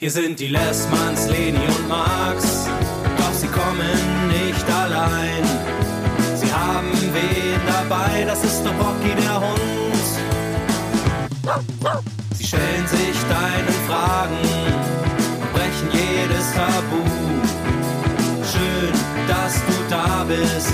Hier sind die Lessmanns, Leni und Max, doch sie kommen nicht allein. Sie haben wen dabei, das ist der Rocky der Hund. Sie stellen sich deinen Fragen und brechen jedes Tabu. Schön, dass du da bist,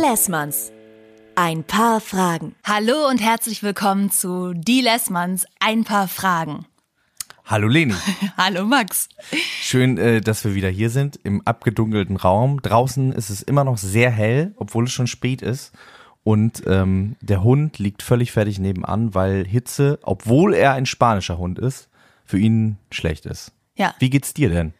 Lessmanns. Ein paar Fragen. Hallo und herzlich willkommen zu Die Lessmanns. Ein paar Fragen. Hallo Leni. Hallo Max. Schön, äh, dass wir wieder hier sind im abgedunkelten Raum. Draußen ist es immer noch sehr hell, obwohl es schon spät ist. Und ähm, der Hund liegt völlig fertig nebenan, weil Hitze, obwohl er ein spanischer Hund ist, für ihn schlecht ist. Ja. Wie geht's dir denn?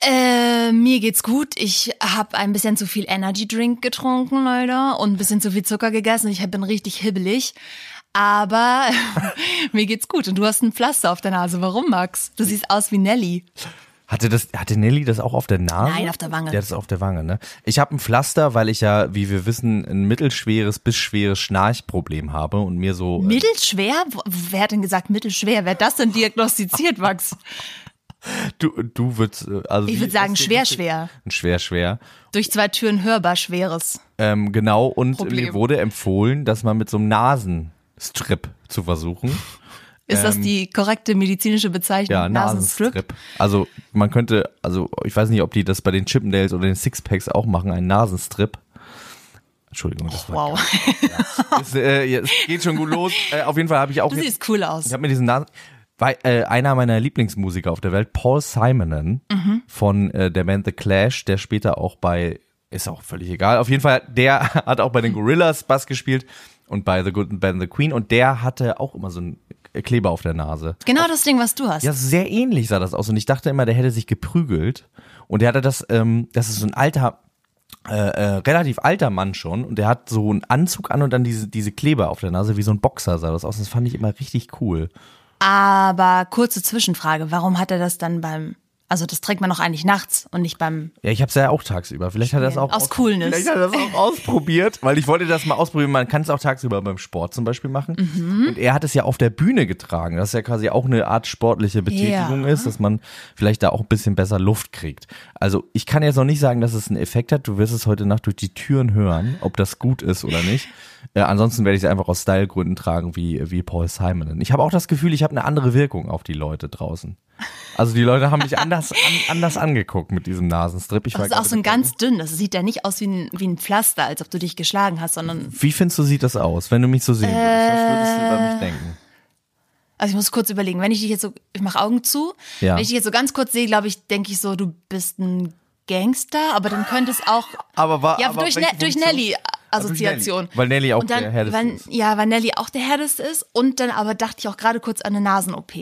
Äh, mir geht's gut. Ich habe ein bisschen zu viel Energy Drink getrunken, Leute, und ein bisschen zu viel Zucker gegessen. Ich bin richtig hibbelig. Aber mir geht's gut. Und du hast ein Pflaster auf der Nase. Warum, Max? Du siehst aus wie Nelly. Hatte das, hatte Nelly das auch auf der Nase? Nein, auf der Wange. Der hat es auf der Wange, ne? Ich habe ein Pflaster, weil ich ja, wie wir wissen, ein mittelschweres bis schweres Schnarchproblem habe und mir so. äh, Mittelschwer? Wer hat denn gesagt mittelschwer? Wer hat das denn diagnostiziert, Max? Du, du würdest, äh, also. Ich würde sagen schwer, schwer. Ein schwer, schwer. Durch zwei Türen hörbar schweres. Ähm, genau, und Problem. mir wurde empfohlen, das mal mit so einem Nasenstrip zu versuchen. Ist das die korrekte medizinische Bezeichnung? Ähm, Ja, Nasenstrip. Also man könnte, also ich weiß nicht, ob die das bei den Chippendales oder den Sixpacks auch machen, einen Nasenstrip. Entschuldigung, das war Wow. ist, äh, ja, es geht schon gut los. Äh, auf jeden Fall habe ich auch Du siehst cool aus. ich habe mir diesen Nasen, weil äh, einer meiner Lieblingsmusiker auf der Welt, Paul Simonon von äh, der Band The Clash, der später auch bei ist auch völlig egal. Auf jeden Fall, der hat auch bei den Gorillas Bass gespielt und bei The Good Band The Queen und der hatte auch immer so einen Kleber auf der Nase. Genau das Ding, was du hast. Ja, sehr ähnlich sah das aus und ich dachte immer, der hätte sich geprügelt und der hatte das, ähm, das ist so ein alter, äh, äh, relativ alter Mann schon und der hat so einen Anzug an und dann diese, diese Kleber auf der Nase, wie so ein Boxer sah das aus. Das fand ich immer richtig cool. Aber kurze Zwischenfrage, warum hat er das dann beim, also das trägt man doch eigentlich nachts und nicht beim, Ja, ich hab's ja auch tagsüber. Vielleicht hat er das auch Aus Coolness. Vielleicht hat er das auch ausprobiert, weil ich wollte das mal ausprobieren. Man kann es auch tagsüber beim Sport zum Beispiel machen. Mhm. Und er hat es ja auf der Bühne getragen, das ja quasi auch eine Art sportliche Betätigung Ja. ist, dass man vielleicht da auch ein bisschen besser Luft kriegt. Also ich kann jetzt noch nicht sagen, dass es einen Effekt hat. Du wirst es heute Nacht durch die Türen hören, ob das gut ist oder nicht. Äh, ansonsten werde ich es einfach aus Stylegründen tragen, wie, wie Paul Simon. Ich habe auch das Gefühl, ich habe eine andere Wirkung auf die Leute draußen. Also die Leute haben mich anders, an, anders angeguckt mit diesem Nasenstrip. Ich das ist auch so ein ganz dünn, das sieht ja nicht aus wie ein, wie ein Pflaster, als ob du dich geschlagen hast, sondern, Wie findest du, sieht das aus, wenn du mich so sehen würdest? Was würdest du über Äh. mich denken? also ich muss kurz überlegen, wenn ich dich jetzt so, ich mache Augen zu, Ja. wenn ich dich jetzt so ganz kurz sehe, glaube ich, denke ich so, du bist ein Gangster, aber dann könnte es auch, Aber war, ja, aber durch, ne, welche durch? Nelly Assoziation. Nelly, weil Nelly auch dann, der härteste weil, ist. Ja, weil Nelly auch der härteste ist und dann aber dachte ich auch gerade kurz an eine Nasen-OP.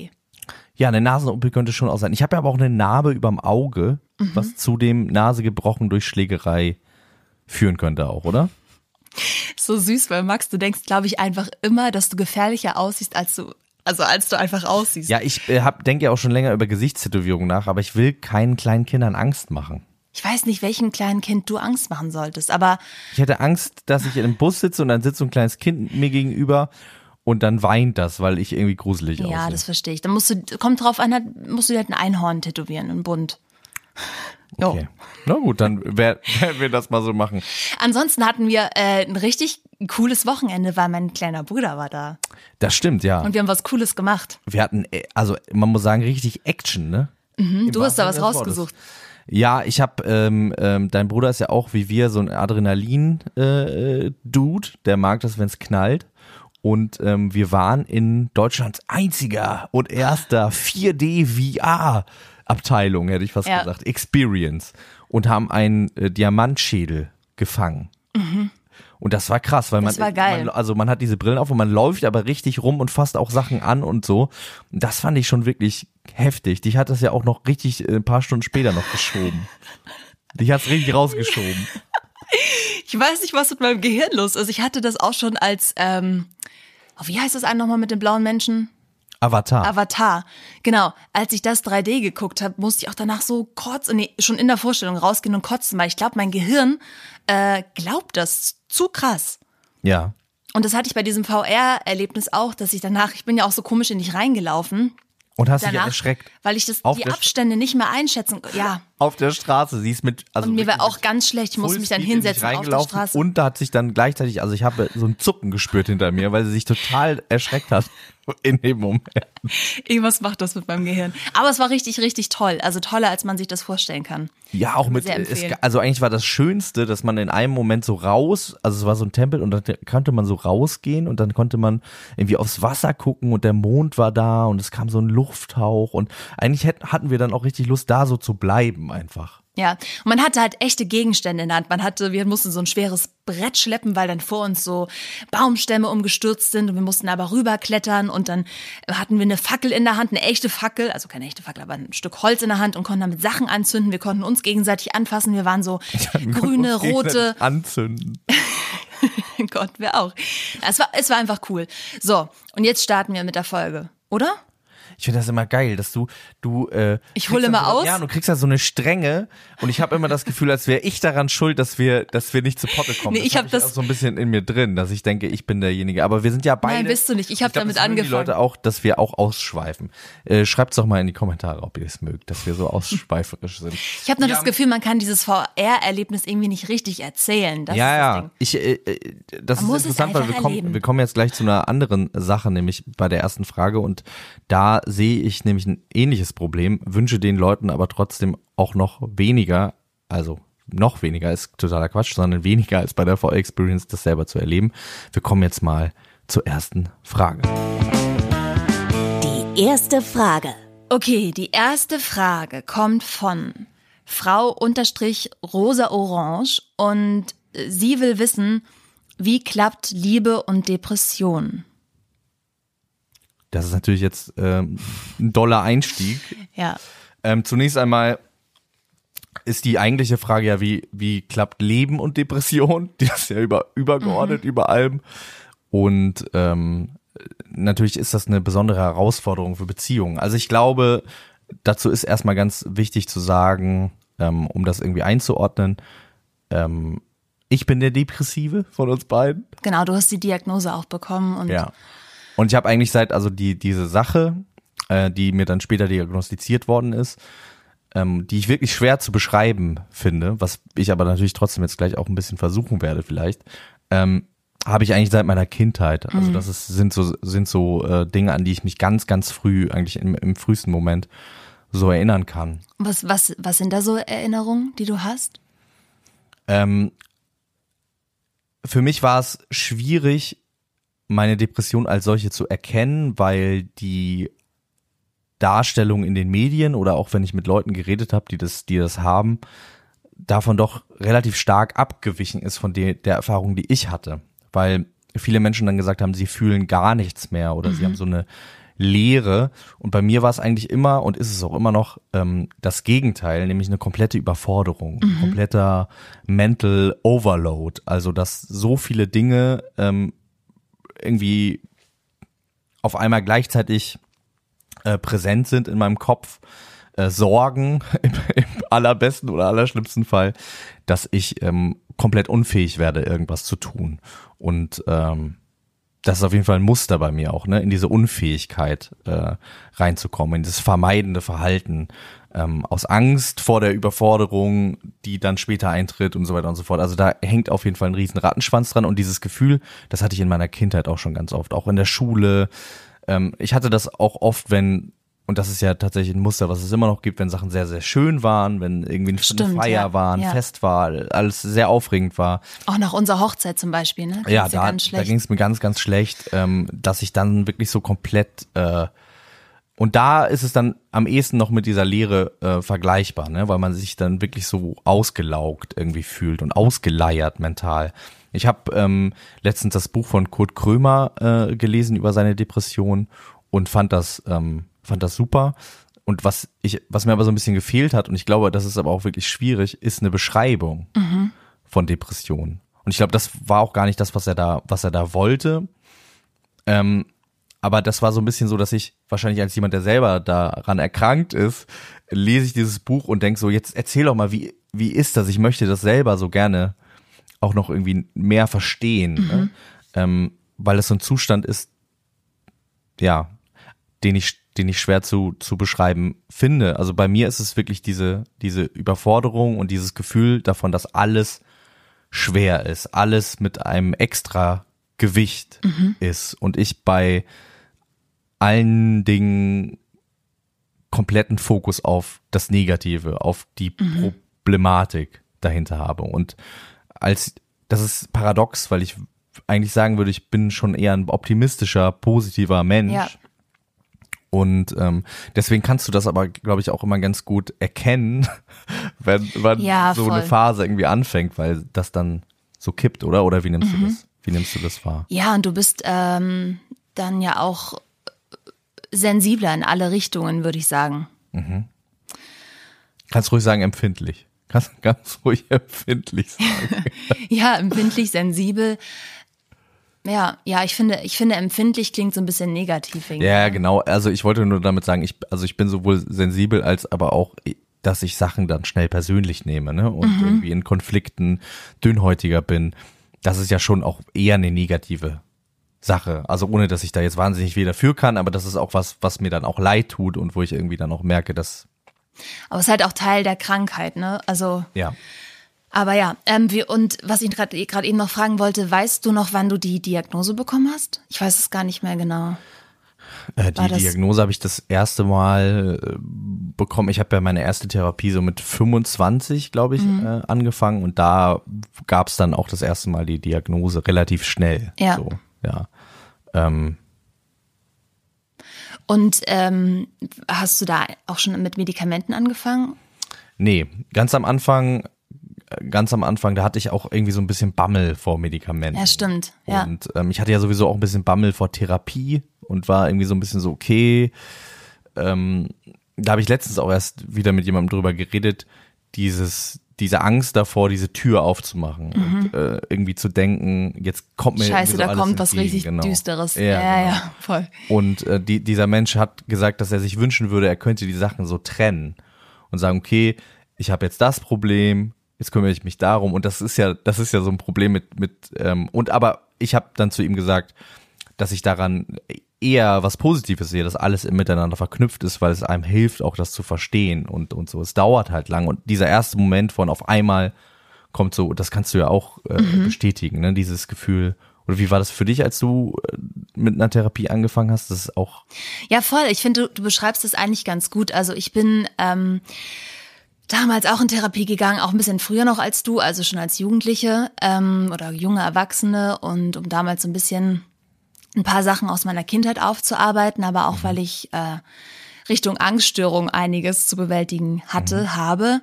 Ja, eine Nasen-OP könnte schon auch sein. Ich habe ja aber auch eine Narbe überm Auge, Mhm. was zu dem Nase gebrochen durch Schlägerei führen könnte auch, oder? So süß, weil Max, du denkst, glaube ich, einfach immer, dass du gefährlicher aussiehst, als du, also als du einfach aussiehst. Ja, ich äh, denke ja auch schon länger über Gesichtstätowierungen nach, aber ich will keinen kleinen Kindern Angst machen. Ich weiß nicht, welchem kleinen Kind du Angst machen solltest, aber Ich hätte Angst, dass ich in einem Bus sitze und dann sitzt so ein kleines Kind mir gegenüber und dann weint das, weil ich irgendwie gruselig ja, aussehe. das verstehe ich. Dann musst du, kommt drauf an, musst du dir halt ein Einhorn tätowieren, ein Bunt. Jo. Okay. Na gut, dann wer- werden wir das mal so machen. Ansonsten hatten wir äh, ein richtig cooles Wochenende, weil mein kleiner Bruder war da. Das stimmt, ja. Und wir haben was Cooles gemacht. Wir hatten, äh, also man muss sagen, richtig Action, ne? Hm, du hast da was rausgesucht. Ja, ich habe, ähm, ähm, dein Bruder ist ja auch wie wir so ein Adrenalin-Dude, äh, Dude. der mag das, wenn es knallt. Und ähm, wir waren in Deutschlands einziger und erster 4D-VR-Abteilung, hätte ich fast Ja. gesagt, Experience. Und haben einen äh, Diamantschädel gefangen. Und das war krass, weil Mhm. Das man, war geil. man, also man hat diese Brillen auf und man läuft aber richtig rum und fasst auch Sachen an und so. Und das fand ich schon wirklich heftig. Dich hat das ja auch noch richtig äh, ein paar Stunden später noch geschoben. Dich hat's richtig rausgeschoben. Ich weiß nicht, was mit meinem Gehirn los ist. Ich hatte das auch schon als, ähm, oh, wie heißt das einen nochmal mit den blauen Menschen? Avatar. Avatar. Genau. Als ich das 3D geguckt habe, musste ich auch danach so kotzen, nee, schon in der Vorstellung rausgehen und kotzen, weil ich glaube, mein Gehirn äh, glaubt das zu krass. ja. Und das hatte ich bei diesem VR-Erlebnis auch, dass ich danach, ich bin ja auch so komisch in dich reingelaufen. Und hast dich Danach, erschreckt. weil ich das, die Abstände nicht mehr einschätzen, ja. Auf der Straße, sie ist mit, also Und mir war auch ganz schlecht, ich musste mich dann hinsetzen auf der Straße. Und da hat sich dann gleichzeitig, also ich habe so ein Zucken gespürt hinter mir, weil sie sich total erschreckt hat in dem Moment. Irgendwas macht das mit meinem Gehirn. Aber es war richtig, richtig toll. Also toller, als man sich das vorstellen kann. Ja, auch mit, es, also eigentlich war das Schönste, dass man in einem Moment so raus, also es war so ein Tempel und dann konnte man so rausgehen und dann konnte man irgendwie aufs Wasser gucken und der Mond war da und es kam so ein Lufthauch und eigentlich hätten, hatten wir dann auch richtig Lust, da so zu bleiben einfach. Ja, und man hatte halt echte Gegenstände in der Hand. Man hatte, wir mussten so ein schweres Brett schleppen, weil dann vor uns so Baumstämme umgestürzt sind und wir mussten aber rüberklettern und dann hatten wir eine Fackel in der Hand, eine echte Fackel, also keine echte Fackel, aber ein Stück Holz in der Hand und konnten damit Sachen anzünden. Wir konnten uns gegenseitig anfassen. Wir waren so grüne, Uns gegenseitig rote, Anzünden. Gott, wir auch. Es war, es war einfach cool. So, und jetzt starten wir mit der Folge, oder? Ich finde das immer geil, dass du, du, äh, Ich hole immer so, aus. Ja, du kriegst da so eine Strenge und ich habe immer das Gefühl, als wäre ich daran schuld, dass wir, dass wir nicht zu Potte kommen. Nee, ich hab das- auch so ein bisschen in mir drin, dass ich denke, ich bin derjenige. Aber wir sind ja beide. Nein, bist du nicht. Ich hab glaub, damit das angefangen. Die Leute auch, dass wir auch ausschweifen. Äh, Schreibt's doch mal in die Kommentare, ob ihr es mögt, dass wir so ausschweiferisch sind. Ich habe nur das Gefühl, man kann dieses VR-Erlebnis irgendwie nicht richtig erzählen. Das ja, ist das ja. Ding. Ich, äh, äh, das Man ist interessant, weil wir kommen, wir kommen jetzt gleich zu einer anderen Sache, nämlich bei der ersten Frage. Und da sehe ich nämlich ein ähnliches Problem, wünsche den Leuten aber trotzdem auch noch weniger, also noch weniger ist totaler Quatsch, sondern weniger als bei der VR Experience, das selber zu erleben. Wir kommen jetzt mal zur ersten Frage. Die erste Frage. Okay, die erste Frage kommt von Frau unterstrich Rosa Orange und sie will wissen, wie klappt Liebe und Depression? Das ist natürlich jetzt ähm, ein doller Einstieg. Ja. Ähm, zunächst einmal ist die eigentliche Frage ja, wie, wie klappt Leben und Depression? Die ist ja über, übergeordnet über allem. Und ähm, natürlich ist das eine besondere Herausforderung für Beziehungen. Also ich glaube, dazu ist erstmal ganz wichtig zu sagen, ähm, um das irgendwie einzuordnen, ähm, ich bin der Depressive von uns beiden. Genau, du hast die Diagnose auch bekommen und Ja. Und ich habe eigentlich seit, also die, diese Sache, äh, die mir dann später diagnostiziert worden ist, ähm, die ich wirklich schwer zu beschreiben finde, was ich aber natürlich trotzdem jetzt gleich auch ein bisschen versuchen werde vielleicht, ähm, habe ich eigentlich seit meiner Kindheit. Also das ist, sind so, sind so äh, Dinge, an die ich mich ganz, ganz früh, eigentlich im, im frühesten Moment so erinnern kann. was, was, was sind da so Erinnerungen, die du hast? Ähm, für mich war es schwierig, meine Depression als solche zu erkennen, weil die Darstellung in den Medien oder auch wenn ich mit Leuten geredet habe, die das, die das haben, davon doch relativ stark abgewichen ist von der, der Erfahrung, die ich hatte. Weil viele Menschen dann gesagt haben, sie fühlen gar nichts mehr oder sie haben so eine Leere. Und bei mir war es eigentlich immer und ist es auch immer noch ähm, das Gegenteil, nämlich eine komplette Überforderung, kompletter Mental Overload. Also dass so viele Dinge ähm, irgendwie auf einmal gleichzeitig äh, präsent sind in meinem Kopf, äh, Sorgen im, im allerbesten oder allerschlimmsten Fall, dass ich ähm, komplett unfähig werde, irgendwas zu tun. Und ähm, das ist auf jeden Fall ein Muster bei mir auch, ne, in diese Unfähigkeit äh, reinzukommen, in dieses vermeidende Verhalten, ähm, aus Angst vor der Überforderung, die dann später eintritt und so weiter und so fort. Also da hängt auf jeden Fall ein riesen Rattenschwanz dran und dieses Gefühl, das hatte ich in meiner Kindheit auch schon ganz oft, auch in der Schule. Ähm, ich hatte das auch oft, wenn und das ist ja tatsächlich ein Muster, was es immer noch gibt, wenn Sachen sehr, sehr schön waren, wenn irgendwie eine Stimmt, Feier ja, war, ein ja. Fest war, alles sehr aufregend war. Auch nach unserer Hochzeit zum Beispiel, ne? Ging's Ja, da, da ging es mir ganz, ganz schlecht, ähm, dass ich dann wirklich so komplett äh, und da ist es dann am ehesten noch mit dieser Leere äh, vergleichbar, ne? weil man sich dann wirklich so ausgelaugt irgendwie fühlt und ausgeleiert mental. Ich habe ähm, letztens das Buch von Kurt Krömer äh, gelesen über seine Depression und fand das ähm, fand das super. Und was ich, was mir aber so ein bisschen gefehlt hat, und ich glaube, das ist aber auch wirklich schwierig, ist eine Beschreibung von Depressionen. Und ich glaube, das war auch gar nicht das, was er da, was er da wollte. Ähm, aber das war so ein bisschen so, dass ich wahrscheinlich als jemand, der selber daran erkrankt ist, lese ich dieses Buch und denke so, jetzt erzähl doch mal, wie, wie ist das? Ich möchte das selber so gerne auch noch irgendwie mehr verstehen, ne? ähm, weil es so ein Zustand ist, ja, den ich, den ich schwer zu, zu beschreiben finde. Also bei mir ist es wirklich diese, diese Überforderung und dieses Gefühl davon, dass alles schwer ist, alles mit einem extra Gewicht ist und ich bei allen Dingen kompletten Fokus auf das Negative, auf die Problematik dahinter habe. Und als, das ist paradox, weil ich eigentlich sagen würde, ich bin schon eher ein optimistischer, positiver Mensch. Ja. Und ähm, deswegen kannst du das aber, glaube ich, auch immer ganz gut erkennen, wenn, wenn Ja, so eine. Phase irgendwie anfängt, weil das dann so kippt, oder? Oder wie nimmst du das? Wie nimmst du das wahr? Ja, und du bist ähm, dann ja auch sensibler in alle Richtungen, würde ich sagen. Kannst ruhig sagen, empfindlich. Kannst ganz ruhig empfindlich sagen. Ja, empfindlich, sensibel. Ja, ja, ich finde, ich finde, empfindlich klingt so ein bisschen negativ. irgendwie. ja, genau. Also ich wollte nur damit sagen, ich, also ich bin sowohl sensibel als aber auch, dass ich Sachen dann schnell persönlich nehme, ne? Und irgendwie in Konflikten dünnhäutiger bin. Das ist ja schon auch eher eine negative Sache. Also ohne, dass ich da jetzt wahnsinnig viel dafür kann, aber das ist auch was, was mir dann auch leid tut und wo ich irgendwie dann auch merke, dass, Aber es ist halt auch Teil der Krankheit, ne? Also, ja. Aber ja, ähm, wir, und was ich gerade eben noch fragen wollte, weißt du noch, wann du die Diagnose bekommen hast? Ich weiß es gar nicht mehr genau. Äh, die Diagnose habe ich das erste Mal äh, bekommen. Ich habe ja meine erste Therapie so mit 25, glaube ich, Mhm. äh, angefangen und da gab es dann auch das erste Mal die Diagnose relativ schnell. Ja. So, ja. Ähm, Und ähm, hast du da auch schon mit Medikamenten angefangen? nee, ganz am Anfang, ganz am Anfang, da hatte ich auch irgendwie so ein bisschen Bammel vor Medikamenten. Ja, stimmt. Ja. Und ähm, ich hatte ja sowieso auch ein bisschen Bammel vor Therapie und war irgendwie so ein bisschen so, okay, ähm, da habe ich letztens auch erst wieder mit jemandem drüber geredet, dieses, diese Angst davor, diese Tür aufzumachen und äh, irgendwie zu denken, jetzt kommt mir Mhm. Scheiße, so da kommt was entgegen, richtig genau. Düsteres. Ja, ja, genau. ja, voll. Und äh, die, dieser Mensch hat gesagt, dass er sich wünschen würde, er könnte die Sachen so trennen und sagen, okay, ich habe jetzt das Problem, jetzt kümmere ich mich darum. Und das ist ja, das ist ja so ein Problem mit, mit ähm, und aber ich habe dann zu ihm gesagt, dass ich daran eher was Positives sehe, dass alles miteinander verknüpft ist, weil es einem hilft, auch das zu verstehen und, und so. Es dauert halt lang. Und dieser erste Moment von auf einmal kommt so, das kannst du ja auch äh, bestätigen, ne? Dieses Gefühl. Oder wie war das für dich, als du äh, mit einer Therapie angefangen hast? Das ist auch Ja, voll. Ich finde, du, du beschreibst es eigentlich ganz gut. Also ich bin ähm, damals auch in Therapie gegangen, auch ein bisschen früher noch als du, also schon als Jugendliche ähm, oder junge Erwachsene und um damals so ein bisschen ein paar Sachen aus meiner Kindheit aufzuarbeiten, aber auch weil ich äh, Richtung Angststörung einiges zu bewältigen hatte, habe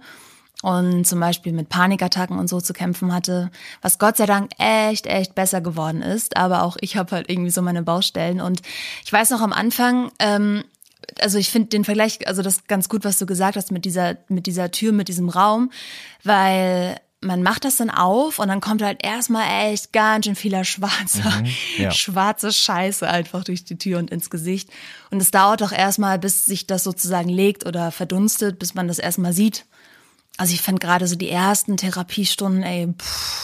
und zum Beispiel mit Panikattacken und so zu kämpfen hatte, was Gott sei Dank echt, echt besser geworden ist. Aber auch ich habe halt irgendwie so meine Baustellen. Und ich weiß noch am Anfang, ähm, also ich finde den Vergleich, also das ganz gut, was du gesagt hast mit dieser, mit dieser Tür, mit diesem Raum, weil man macht das dann auf und dann kommt halt erstmal echt ganz schön vieler schwarzer, ja. schwarze Scheiße einfach durch die Tür und ins Gesicht. Und es dauert auch erstmal, bis sich das sozusagen legt oder verdunstet, bis man das erstmal sieht. Also ich fand gerade so die ersten Therapiestunden, ey, pff,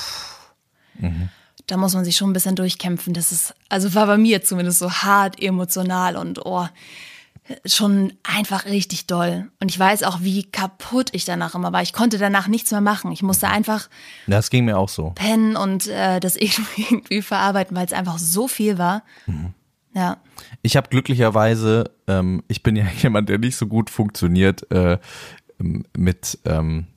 da muss man sich schon ein bisschen durchkämpfen. Das ist, also war bei mir zumindest so hart emotional und oh, schon einfach richtig doll. Und ich weiß auch, wie kaputt ich danach immer war. Ich konnte danach nichts mehr machen. Ich musste einfach Das ging mir auch so. pennen und äh, das irgendwie verarbeiten, weil es einfach so viel war. Ja. Ich habe glücklicherweise, ähm, ich bin ja jemand, der nicht so gut funktioniert äh, ähm, mit, ähm,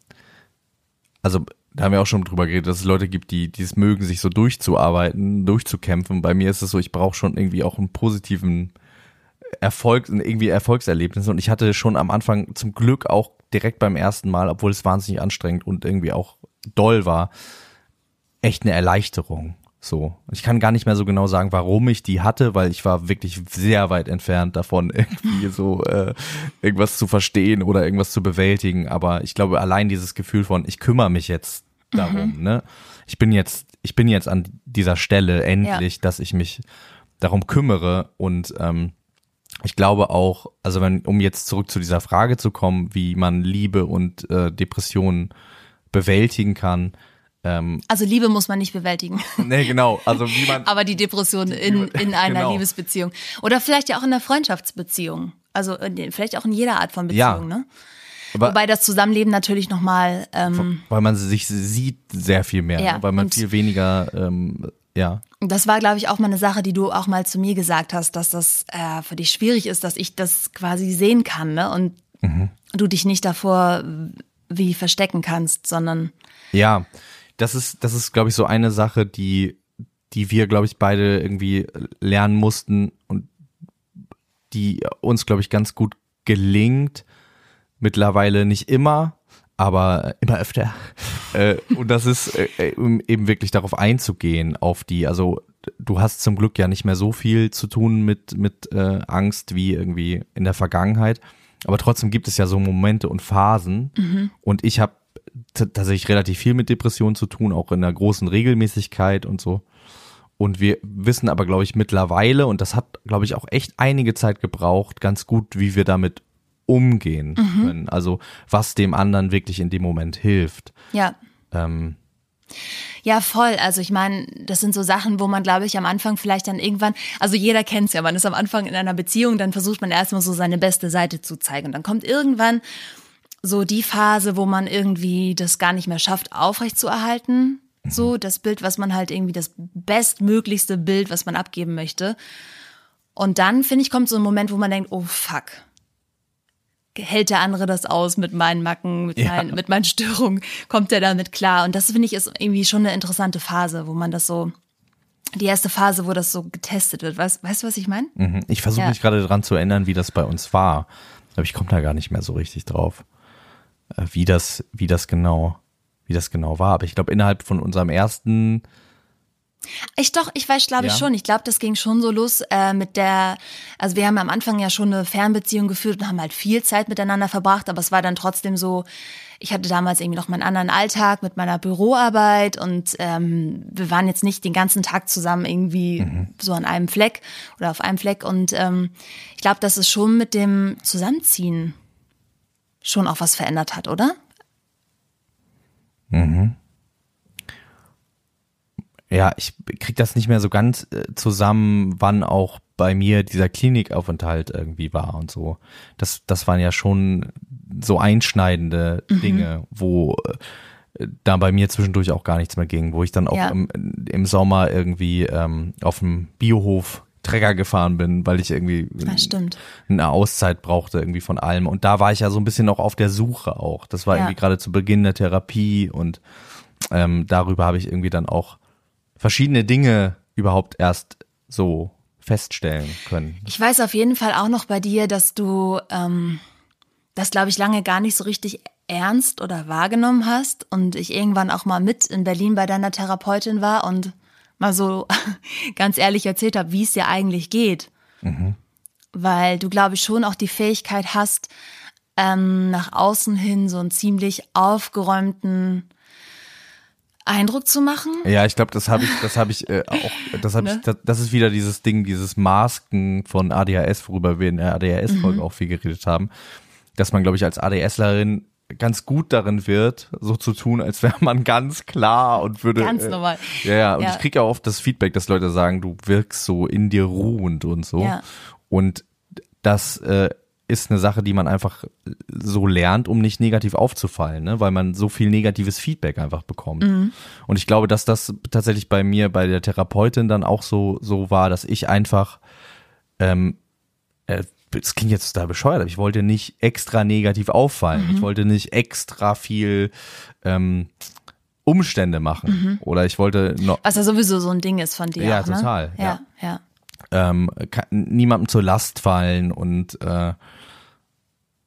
also da haben wir auch schon drüber geredet, dass es Leute gibt, die, die es mögen, sich so durchzuarbeiten, durchzukämpfen. Bei mir ist es so, ich brauche schon irgendwie auch einen positiven Erfolg, irgendwie Erfolgserlebnisse. Und ich hatte schon am Anfang zum Glück auch direkt beim ersten Mal, obwohl es wahnsinnig anstrengend und irgendwie auch doll war, echt eine Erleichterung. So. Ich kann gar nicht mehr so genau sagen, warum ich die hatte, weil ich war wirklich sehr weit entfernt davon, irgendwie so äh, irgendwas zu verstehen oder irgendwas zu bewältigen. Aber ich glaube, allein dieses Gefühl von, ich kümmere mich jetzt darum, ne? Ich bin jetzt, ich bin jetzt an dieser Stelle endlich, dass ich mich darum kümmere und ähm, ich glaube auch, also wenn, um jetzt zurück zu dieser Frage zu kommen, wie man Liebe und äh, Depressionen bewältigen kann. Ähm, Also Liebe muss man nicht bewältigen. nee, genau. Also wie man. Aber die Depression in, in einer Genau. Liebesbeziehung. Oder vielleicht ja auch in einer Freundschaftsbeziehung. Also in, vielleicht auch in jeder Art von Ja. Beziehung, ne? aber, Wobei das Zusammenleben natürlich nochmal, ähm, weil man sich sieht sehr viel mehr, Ja, ne? weil man viel weniger, ähm, ja. das war, glaube ich, auch mal eine Sache, die du auch mal zu mir gesagt hast, dass das äh, für dich schwierig ist, dass ich das quasi sehen kann, ne? Und Mhm. du dich nicht davor wie verstecken kannst, sondern Ja, das ist, das ist, glaube ich, so eine Sache, die, die wir, glaube ich, beide irgendwie lernen mussten und die uns, glaube ich, ganz gut gelingt. Mittlerweile nicht immer, aber immer öfter. äh, und das ist äh, um eben wirklich darauf einzugehen, auf die, also du hast zum Glück ja nicht mehr so viel zu tun mit, mit äh, Angst wie irgendwie in der Vergangenheit. Aber trotzdem gibt es ja so Momente und Phasen. Und ich habe tatsächlich relativ viel mit Depressionen zu tun, auch in einer großen Regelmäßigkeit und so. Und wir wissen aber, glaube ich, mittlerweile, und das hat, glaube ich, auch echt einige Zeit gebraucht, ganz gut, wie wir damit umgehen können. Also was dem anderen wirklich in dem Moment hilft. ja. Ähm, Ja, voll. Also ich meine, das sind so Sachen, wo man, glaube ich, am Anfang vielleicht dann irgendwann, also jeder kennt's ja, man ist am Anfang in einer Beziehung, dann versucht man erstmal so seine beste Seite zu zeigen. Und dann kommt irgendwann so die Phase, wo man irgendwie das gar nicht mehr schafft, aufrecht zu erhalten. So das Bild, was man halt irgendwie das bestmöglichste Bild, was man abgeben möchte. Und dann, finde ich, kommt so ein Moment, wo man denkt, oh fuck. Hält der andere das aus mit meinen Macken, mit, Ja. meinen, mit meinen Störungen? Kommt der damit klar? Und das finde ich ist irgendwie schon eine interessante Phase, wo man das so, die erste Phase, wo das so getestet wird. Weißt, weißt du, was ich meine? mhm. ich versuche Ja. mich gerade dran zu erinnern, wie das bei uns war. Aber ich komme da gar nicht mehr so richtig drauf, äh, wie das, wie das genau, wie das genau war. Aber ich glaube, innerhalb von unserem ersten Ich doch, ich weiß, glaube ich Ja. schon. Ich glaube, das ging schon so los äh, mit der, also wir haben am Anfang ja schon eine Fernbeziehung geführt und haben halt viel Zeit miteinander verbracht, aber es war dann trotzdem so, ich hatte damals irgendwie noch meinen anderen Alltag mit meiner Büroarbeit und ähm, wir waren jetzt nicht den ganzen Tag zusammen irgendwie so an einem Fleck oder auf einem Fleck und ähm, ich glaube, dass es schon mit dem Zusammenziehen schon auch was verändert hat, oder? Ja, ich krieg das nicht mehr so ganz äh, zusammen, wann auch bei mir dieser Klinikaufenthalt irgendwie war und so. Das, das waren ja schon so einschneidende Dinge, wo äh, da bei mir zwischendurch auch gar nichts mehr ging, wo ich dann auch Ja. im, im Sommer irgendwie ähm, auf dem Biohof Trecker gefahren bin, weil ich irgendwie stimmt. eine Auszeit brauchte irgendwie von allem. Und da war ich ja so ein bisschen noch auf der Suche auch. Das war Ja. irgendwie gerade zu Beginn der Therapie und ähm, darüber habe ich irgendwie dann auch verschiedene Dinge überhaupt erst so feststellen können. Ich weiß auf jeden Fall auch noch bei dir, dass du ähm, das, glaube ich, lange gar nicht so richtig ernst oder wahrgenommen hast und ich irgendwann auch mal mit in Berlin bei deiner Therapeutin war und mal so ganz ehrlich erzählt habe, wie es dir eigentlich geht. Weil du, glaube ich, schon auch die Fähigkeit hast, ähm, nach außen hin so einen ziemlich aufgeräumten Eindruck zu machen. Ja, ich glaube, das habe ich, das habe ich äh, auch, das habe Ne? ich, das, das ist wieder dieses Ding, dieses Masken von ADHS, worüber wir in der ADHS-Folge Mhm. auch viel geredet haben, dass man, glaube ich, als ADSlerin ganz gut darin wird, so zu tun, als wäre man ganz klar und würde. Ganz äh, normal. Ja, ja, und Ja. ich kriege ja oft das Feedback, dass Leute sagen, du wirkst so in dir ruhend und so. Ja. Und das äh, ist eine Sache, die man einfach so lernt, um nicht negativ aufzufallen, ne? weil man so viel negatives Feedback einfach bekommt. Mhm. Und ich glaube, dass das tatsächlich bei mir, bei der Therapeutin dann auch so, so war, dass ich einfach, ähm, äh, das klingt jetzt da bescheuert, aber ich wollte nicht extra negativ auffallen. Mhm. Ich wollte nicht extra viel ähm, Umstände machen. Oder ich wollte noch, Was ja sowieso so ein Ding ist von dir. Ja, auch, ne? total, Ja, ja. ähm, ka- niemandem zur Last fallen und äh,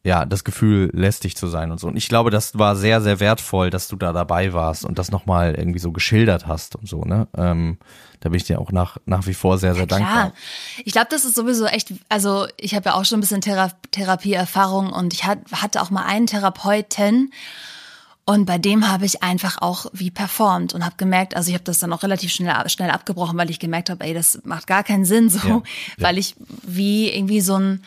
ja, das Gefühl, lästig zu sein und so. Und ich glaube, das war sehr, sehr wertvoll, dass du da dabei warst und das nochmal irgendwie so geschildert hast und so, ne? Ähm, da bin ich dir auch nach, nach wie vor sehr, sehr dankbar. Klar. Ich glaube, das ist sowieso echt, also ich habe ja auch schon ein bisschen Thera Therapieerfahrung und ich hat, hatte auch mal einen Therapeuten Und bei dem habe ich einfach auch wie performt und habe gemerkt, also ich habe das dann auch relativ schnell, schnell abgebrochen, weil ich gemerkt habe, ey, das macht gar keinen Sinn so, Ja, ja. weil ich wie irgendwie so ein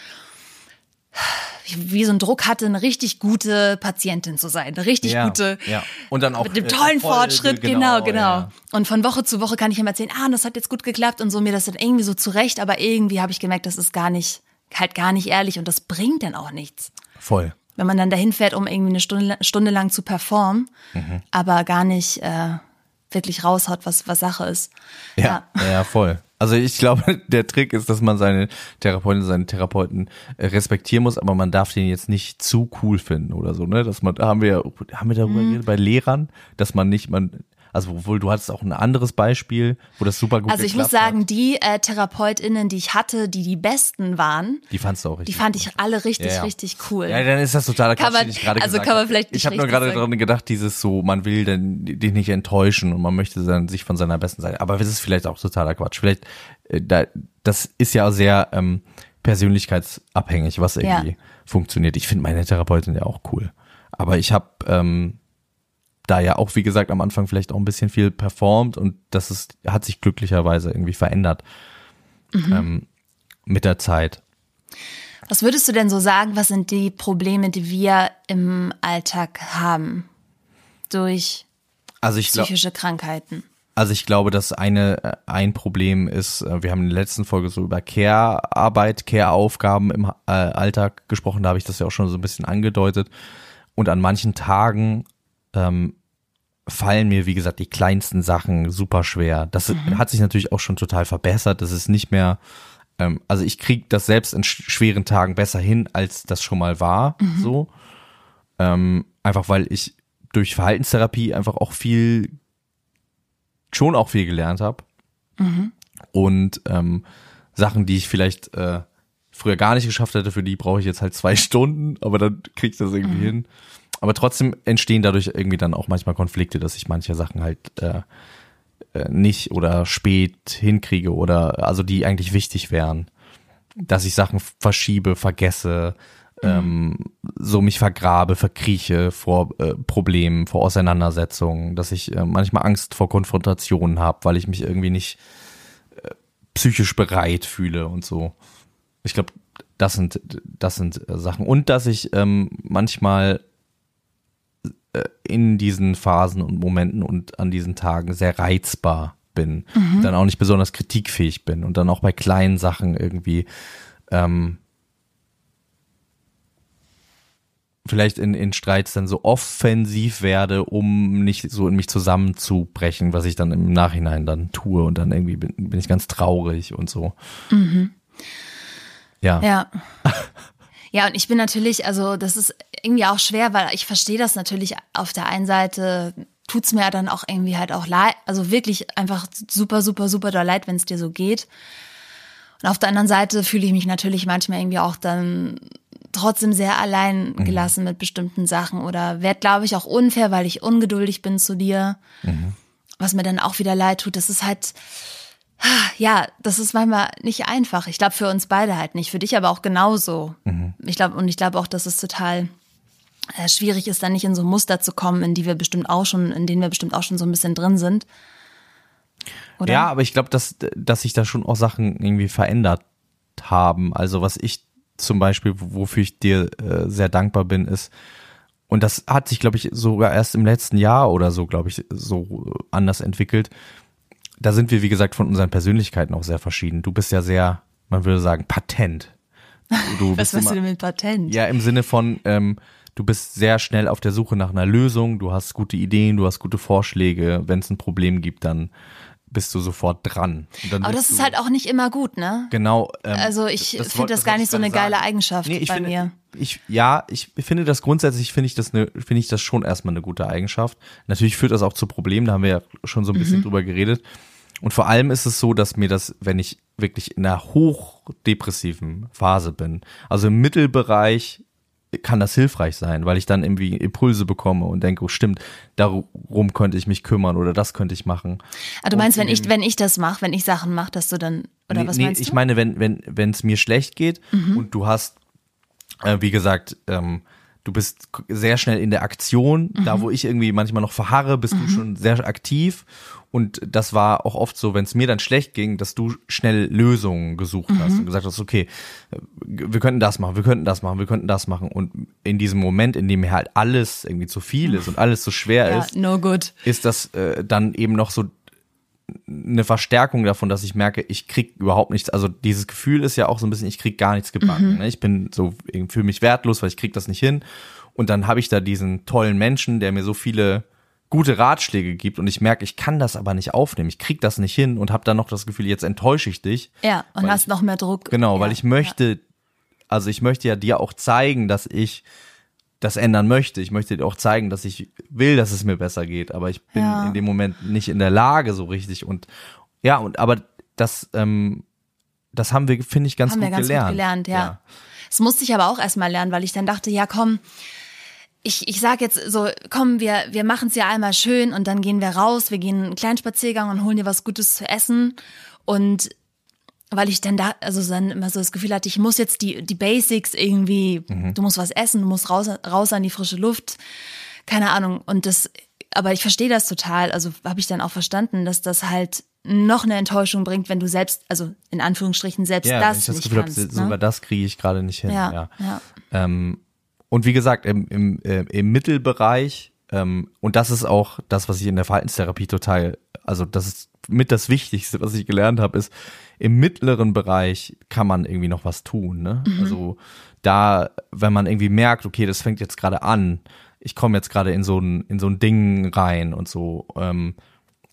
wie so ein Druck hatte, eine richtig gute Patientin zu sein, eine richtig Ja, gute ja. Und dann auch, mit dem äh, tollen Erfolge, Fortschritt, genau, genau, genau. ja. Und von Woche zu Woche kann ich ihm erzählen, ah, das hat jetzt gut geklappt und so mir das dann irgendwie so zurecht, aber irgendwie habe ich gemerkt, das ist gar nicht, halt gar nicht ehrlich und das bringt dann auch nichts. Voll. Wenn man dann dahin fährt, um irgendwie eine Stunde, Stunde lang zu performen, Mhm. aber gar nicht äh, wirklich raushaut, was, was Sache ist. Ja, ja, voll. Also ich glaube, der Trick ist, dass man seine Therapeutin, seinen Therapeuten äh, respektieren muss, aber man darf den jetzt nicht zu cool finden oder so, ne? Dass man, da haben wir ja, haben wir darüber Mhm. geredet bei Lehrern, dass man nicht, man, also obwohl du hattest auch ein anderes Beispiel, wo das super gut Also ich muss sagen, hat. die äh, TherapeutInnen, die ich hatte, die die besten waren, die fandst du auch die richtig. fand ich alle richtig, Ja, richtig cool. Ja, dann ist das totaler Quatsch, man- den ich gerade also gesagt kann man habe. vielleicht nicht Ich habe nur gerade daran gedacht, dieses so, man will dann dich nicht enttäuschen und man möchte dann sich von seiner besten Seite. Aber das ist vielleicht auch totaler Quatsch. Vielleicht, äh, da, das ist ja sehr ähm, persönlichkeitsabhängig, was irgendwie Ja. funktioniert. Ich finde meine Therapeutin ja auch cool. Aber ich habe ähm, da ja auch, wie gesagt, am Anfang vielleicht auch ein bisschen viel performt und das ist, hat sich glücklicherweise irgendwie verändert Mhm. ähm, mit der Zeit. Was würdest du denn so sagen, was sind die Probleme, die wir im Alltag haben durch Also psychische Krankheiten? Also ich glaube, dass eine äh, ein Problem ist, äh, wir haben in der letzten Folge so über Care-Arbeit, Care-Aufgaben im äh, Alltag gesprochen, da habe ich das ja auch schon so ein bisschen angedeutet. Und an manchen Tagen ähm, fallen mir, wie gesagt, die kleinsten Sachen super schwer. Das hat sich natürlich auch schon total verbessert. Das ist nicht mehr, ähm, also ich kriege das selbst in sch schweren Tagen besser hin, als das schon mal war. So. Ähm, einfach weil ich durch Verhaltenstherapie einfach auch viel schon auch viel gelernt habe. Und ähm, Sachen, die ich vielleicht äh, früher gar nicht geschafft hätte, für die brauche ich jetzt halt zwei Stunden, aber dann krieg ich das irgendwie hin. Aber trotzdem entstehen dadurch irgendwie dann auch manchmal Konflikte, dass ich manche Sachen halt äh, äh, nicht oder spät hinkriege oder also die eigentlich wichtig wären. Dass ich Sachen verschiebe, vergesse, ähm, so mich vergrabe, verkrieche vor äh, Problemen, vor Auseinandersetzungen, dass ich äh, manchmal Angst vor Konfrontationen habe, weil ich mich irgendwie nicht äh, psychisch bereit fühle und so. Ich glaube, das sind das sind äh, Sachen und dass ich ähm, manchmal in diesen Phasen und Momenten und an diesen Tagen sehr reizbar bin, dann auch nicht besonders kritikfähig bin und dann auch bei kleinen Sachen irgendwie ähm, vielleicht in, in Streits dann so offensiv werde, um nicht so in mich zusammenzubrechen, was ich dann im Nachhinein dann tue und dann irgendwie bin, bin ich ganz traurig und so. Ja. Ja. Ja, und ich bin natürlich, also das ist irgendwie auch schwer, weil ich verstehe das natürlich auf der einen Seite tut's mir dann auch irgendwie halt auch leid, also wirklich einfach super, super, super doll leid, wenn es dir so geht. Und auf der anderen Seite fühle ich mich natürlich manchmal irgendwie auch dann trotzdem sehr allein gelassen mit bestimmten Sachen oder werd, glaube ich, auch unfair, weil ich ungeduldig bin zu dir. Was mir dann auch wieder leid tut. Das ist halt, ja, das ist manchmal nicht einfach. Ich glaube für uns beide halt nicht, für dich aber auch genauso. Ich glaube und ich glaube auch, dass es total äh, schwierig ist, dann nicht in so Muster zu kommen, in die wir bestimmt auch schon, in denen wir bestimmt auch schon so ein bisschen drin sind. Oder? Ja, aber ich glaube, dass, dass sich da schon auch Sachen irgendwie verändert haben. Also was ich zum Beispiel, wofür ich dir äh, sehr dankbar bin, ist, und das hat sich, glaube ich, sogar erst im letzten Jahr oder so, glaube ich, so anders entwickelt. Da sind wir, wie gesagt, von unseren Persönlichkeiten auch sehr verschieden. Du bist ja sehr, man würde sagen, patent. Du, Was bist meinst du denn mit Patent? ja, im Sinne von, ähm, du bist sehr schnell auf der Suche nach einer Lösung, du hast gute Ideen, du hast gute Vorschläge. Wenn es ein Problem gibt, dann bist du sofort dran. Aber das ist halt auch nicht immer gut, ne? Genau. Ähm, Also ich das finde wollte- das gar nicht so eine geile sagen. Eigenschaft Nee, ich bei finde, mir. Ich, ja, ich finde das grundsätzlich finde ich das eine, finde ich das schon erstmal eine gute Eigenschaft. Natürlich führt das auch zu Problemen, da haben wir ja schon so ein Mhm. bisschen drüber geredet. Und vor allem ist es so, dass mir das, wenn ich wirklich in einer hochdepressiven Phase bin, also im Mittelbereich kann das hilfreich sein, weil ich dann irgendwie Impulse bekomme und denke, oh, stimmt, darum könnte ich mich kümmern oder das könnte ich machen. Ah, du Und meinst, wenn in ich, wenn ich das mache, wenn ich Sachen mache, dass du dann, oder nee, was nee, meinst ich du? meine, wenn wenn wenn es mir schlecht geht Mhm. und du hast, äh, wie gesagt, ähm, du bist sehr schnell in der Aktion. Da, wo ich irgendwie manchmal noch verharre, bist du schon sehr aktiv. Und das war auch oft so, wenn es mir dann schlecht ging, dass du schnell Lösungen gesucht hast und gesagt hast, okay, wir könnten das machen, wir könnten das machen, wir könnten das machen. Und in diesem Moment, in dem mir halt alles irgendwie zu viel ist und alles zu schwer Ja, ist, no ist das äh, dann eben noch so eine Verstärkung davon, dass ich merke, ich krieg überhaupt nichts. Also dieses Gefühl ist ja auch so ein bisschen, ich krieg gar nichts gebacken. Ne? Ich bin so, fühle mich wertlos, weil ich krieg das nicht hin. Und dann habe ich da diesen tollen Menschen, der mir so viele gute Ratschläge gibt und ich merke, ich kann das aber nicht aufnehmen. Ich krieg das nicht hin und habe dann noch das Gefühl, jetzt enttäusche ich dich. Ja, und hast noch mehr Druck. Genau, ja, weil ich möchte, also ich möchte ja dir auch zeigen, dass ich das ändern möchte. Ich möchte dir auch zeigen, dass ich will, dass es mir besser geht, aber ich bin Ja. in dem Moment nicht in der Lage so richtig und ja, und aber das, ähm, das haben wir, finde ich, ganz, haben gut, wir ganz gelernt. gut gelernt, ja. Das musste ich aber auch erstmal lernen, weil ich dann dachte, ja komm, ich, ich sag jetzt so, komm, wir, wir machen es ja einmal schön und dann gehen wir raus, wir gehen einen kleinen Spaziergang und holen dir was Gutes zu essen. Und weil ich dann da, also dann immer so das Gefühl hatte, ich muss jetzt die, die Basics irgendwie, Mhm. du musst was essen, du musst raus, raus an die frische Luft, keine Ahnung. Und das, aber ich verstehe das total, also habe ich dann auch verstanden, dass das halt noch eine Enttäuschung bringt, wenn du selbst, also in Anführungsstrichen selbst Ja, das ich das nicht Gefühl kannst. habe, ne? sogar das kriege ich gerade nicht hin. Ja, Ja, ja. Ähm, und wie gesagt, im, im, äh, im Mittelbereich, ähm, und das ist auch das, was ich in der Verhaltenstherapie total, also das ist mit das Wichtigste, was ich gelernt habe, ist, im mittleren Bereich kann man irgendwie noch was tun. Ne? Also da, wenn man irgendwie merkt, okay, das fängt jetzt gerade an, ich komme jetzt gerade in so ein, in so ein Ding rein und so, ähm,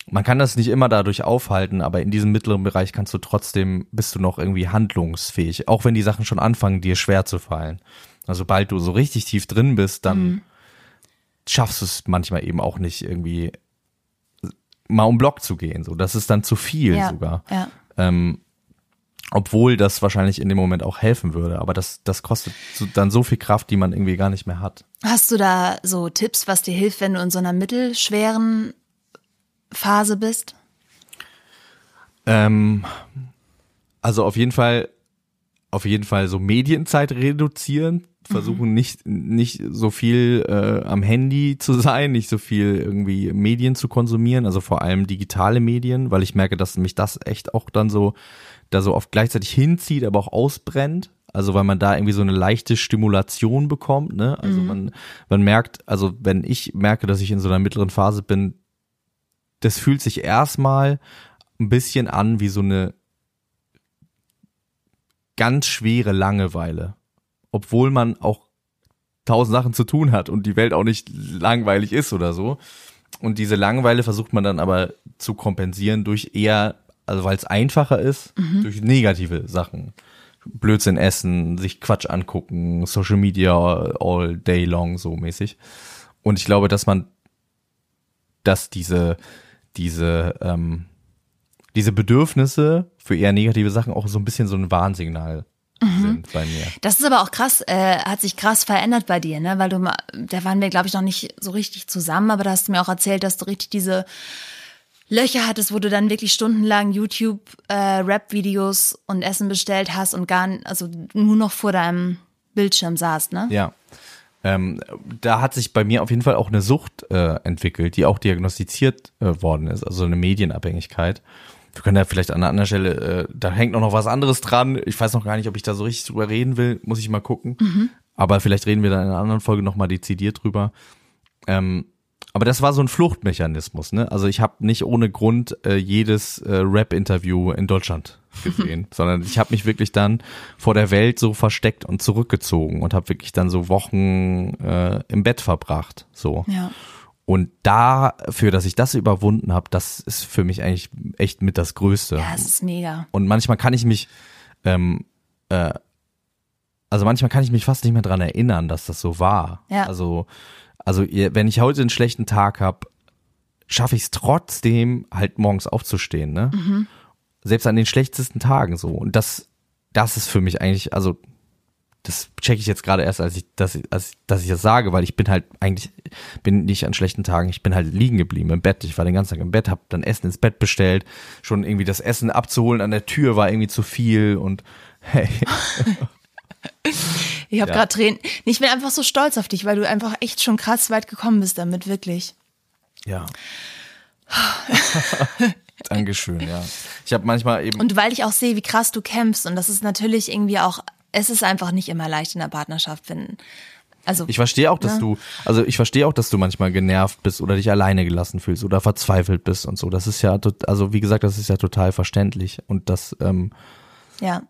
man kann das nicht immer dadurch aufhalten, aber in diesem mittleren Bereich kannst du trotzdem, bist du noch irgendwie handlungsfähig, auch wenn die Sachen schon anfangen, dir schwer zu fallen. Also sobald du so richtig tief drin bist, dann Mhm. schaffst du es manchmal eben auch nicht irgendwie mal um Block zu gehen. So, das ist dann zu viel ja, sogar. Ja. Ähm, obwohl das wahrscheinlich in dem Moment auch helfen würde, aber das, das kostet so, dann so viel Kraft, die man irgendwie gar nicht mehr hat. Hast du da so Tipps, was dir hilft, wenn du in so einer mittelschweren Phase bist? Ähm, also auf jeden Fall, auf jeden Fall so Medienzeit reduzieren, versuchen nicht nicht so viel äh, am Handy zu sein, nicht so viel irgendwie Medien zu konsumieren, also vor allem digitale Medien, weil ich merke, dass mich das echt auch dann so da so oft gleichzeitig hinzieht, aber auch ausbrennt. Also weil man da irgendwie so eine leichte Stimulation bekommt, ne? Also man man merkt, also wenn ich merke, dass ich in so einer mittleren Phase bin, das fühlt sich erstmal ein bisschen an wie so eine ganz schwere Langeweile. Obwohl man auch tausend Sachen zu tun hat und die Welt auch nicht langweilig ist oder so. Und diese Langeweile versucht man dann aber zu kompensieren durch eher, also weil es einfacher ist, durch negative Sachen. Blödsinn essen, sich Quatsch angucken, Social Media all day long so mäßig. Und ich glaube, dass man, dass diese, diese, ähm, diese Bedürfnisse für eher negative Sachen auch so ein bisschen so ein Warnsignal sind bei mir. Das ist aber auch krass, äh, hat sich krass verändert bei dir, ne? Weil du da waren wir, glaube ich, noch nicht so richtig zusammen, aber da hast du mir auch erzählt, dass du richtig diese Löcher hattest, wo du dann wirklich stundenlang YouTube äh, und Essen bestellt hast und gar, also nur noch vor deinem Bildschirm saßt, ne? Ja. Ähm, da hat sich bei mir auf jeden Fall auch eine Sucht äh, entwickelt, die auch diagnostiziert äh, worden ist, also eine Medienabhängigkeit. Wir können ja vielleicht an einer anderen Stelle, äh, da hängt auch noch was anderes dran. Ich weiß noch gar nicht, ob ich da so richtig drüber reden will, muss ich mal gucken. Aber vielleicht reden wir da in einer anderen Folge nochmal dezidiert drüber. Ähm, aber das war so ein Fluchtmechanismus, ne? Also ich habe nicht ohne Grund äh, jedes äh, Rap-Interview in Deutschland gesehen, sondern ich habe mich wirklich dann vor der Welt so versteckt und zurückgezogen und habe wirklich dann so Wochen äh, im Bett verbracht, so. Ja. Und dafür, dass ich das überwunden habe, das ist für mich eigentlich echt mit das Größte. Ja, es ist mega. Und manchmal kann ich mich, ähm, äh, also manchmal kann ich mich fast nicht mehr dran erinnern, dass das so war. Ja. Also, also wenn ich heute einen schlechten Tag habe, schaffe ich es trotzdem, halt morgens aufzustehen, ne? Selbst an den schlechtesten Tagen so. Und das, das ist für mich eigentlich, also das checke ich jetzt gerade erst, als ich, dass, als, dass ich das sage, weil ich bin halt eigentlich, bin nicht an schlechten Tagen, ich bin halt liegen geblieben im Bett. Ich war den ganzen Tag im Bett, hab dann Essen ins Bett bestellt, schon irgendwie das Essen abzuholen an der Tür war irgendwie zu viel und hey, Ich habe Ja. gerade Tränen. Ich bin einfach so stolz auf dich, weil du einfach echt schon krass weit gekommen bist damit, wirklich. Ja. Dankeschön, ja. Ich habe manchmal eben. Und weil ich auch sehe, wie krass du kämpfst und das ist natürlich irgendwie auch, es ist einfach nicht immer leicht in der Partnerschaft, wenn, also Ich verstehe auch, dass Ja. du, also ich verstehe auch, dass du manchmal genervt bist oder dich alleine gelassen fühlst oder verzweifelt bist und so. Das ist ja, also wie gesagt, das ist ja total verständlich und das, ähm, Ja.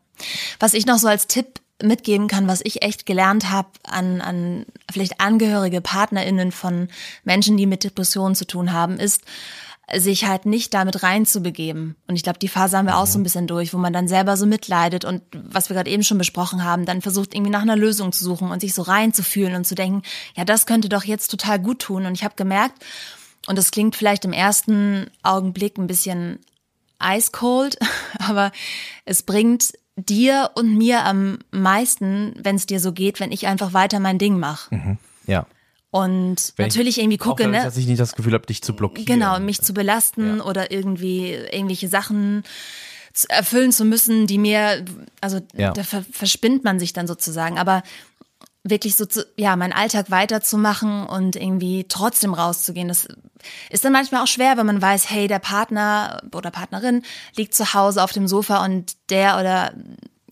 Was ich noch so als Tipp mitgeben kann, was ich echt gelernt habe an, an vielleicht Angehörige, PartnerInnen von Menschen, die mit Depressionen zu tun haben, ist, sich halt nicht damit reinzubegeben. Und ich glaube, die Phase haben wir auch so ein bisschen durch, wo man dann selber so mitleidet und was wir gerade eben schon besprochen haben, dann versucht irgendwie nach einer Lösung zu suchen und sich so reinzufühlen und zu denken, ja, das könnte doch jetzt total gut tun. Und ich habe gemerkt, und das klingt vielleicht im ersten Augenblick ein bisschen ice cold, aber es bringt dir und mir am meisten, wenn es dir so geht, wenn ich einfach weiter mein Ding mache. ja. Und Wenn natürlich irgendwie gucke, ne? dass ich nicht das Gefühl habe, dich zu blockieren. Genau, mich zu belasten Ja. oder irgendwie irgendwelche Sachen zu erfüllen zu müssen, die mir, also Ja. da ver verspinnt man sich dann sozusagen. Aber wirklich so zu, ja, meinen Alltag weiterzumachen und irgendwie trotzdem rauszugehen, das ist dann manchmal auch schwer, wenn man weiß, hey, der Partner oder Partnerin liegt zu Hause auf dem Sofa und der oder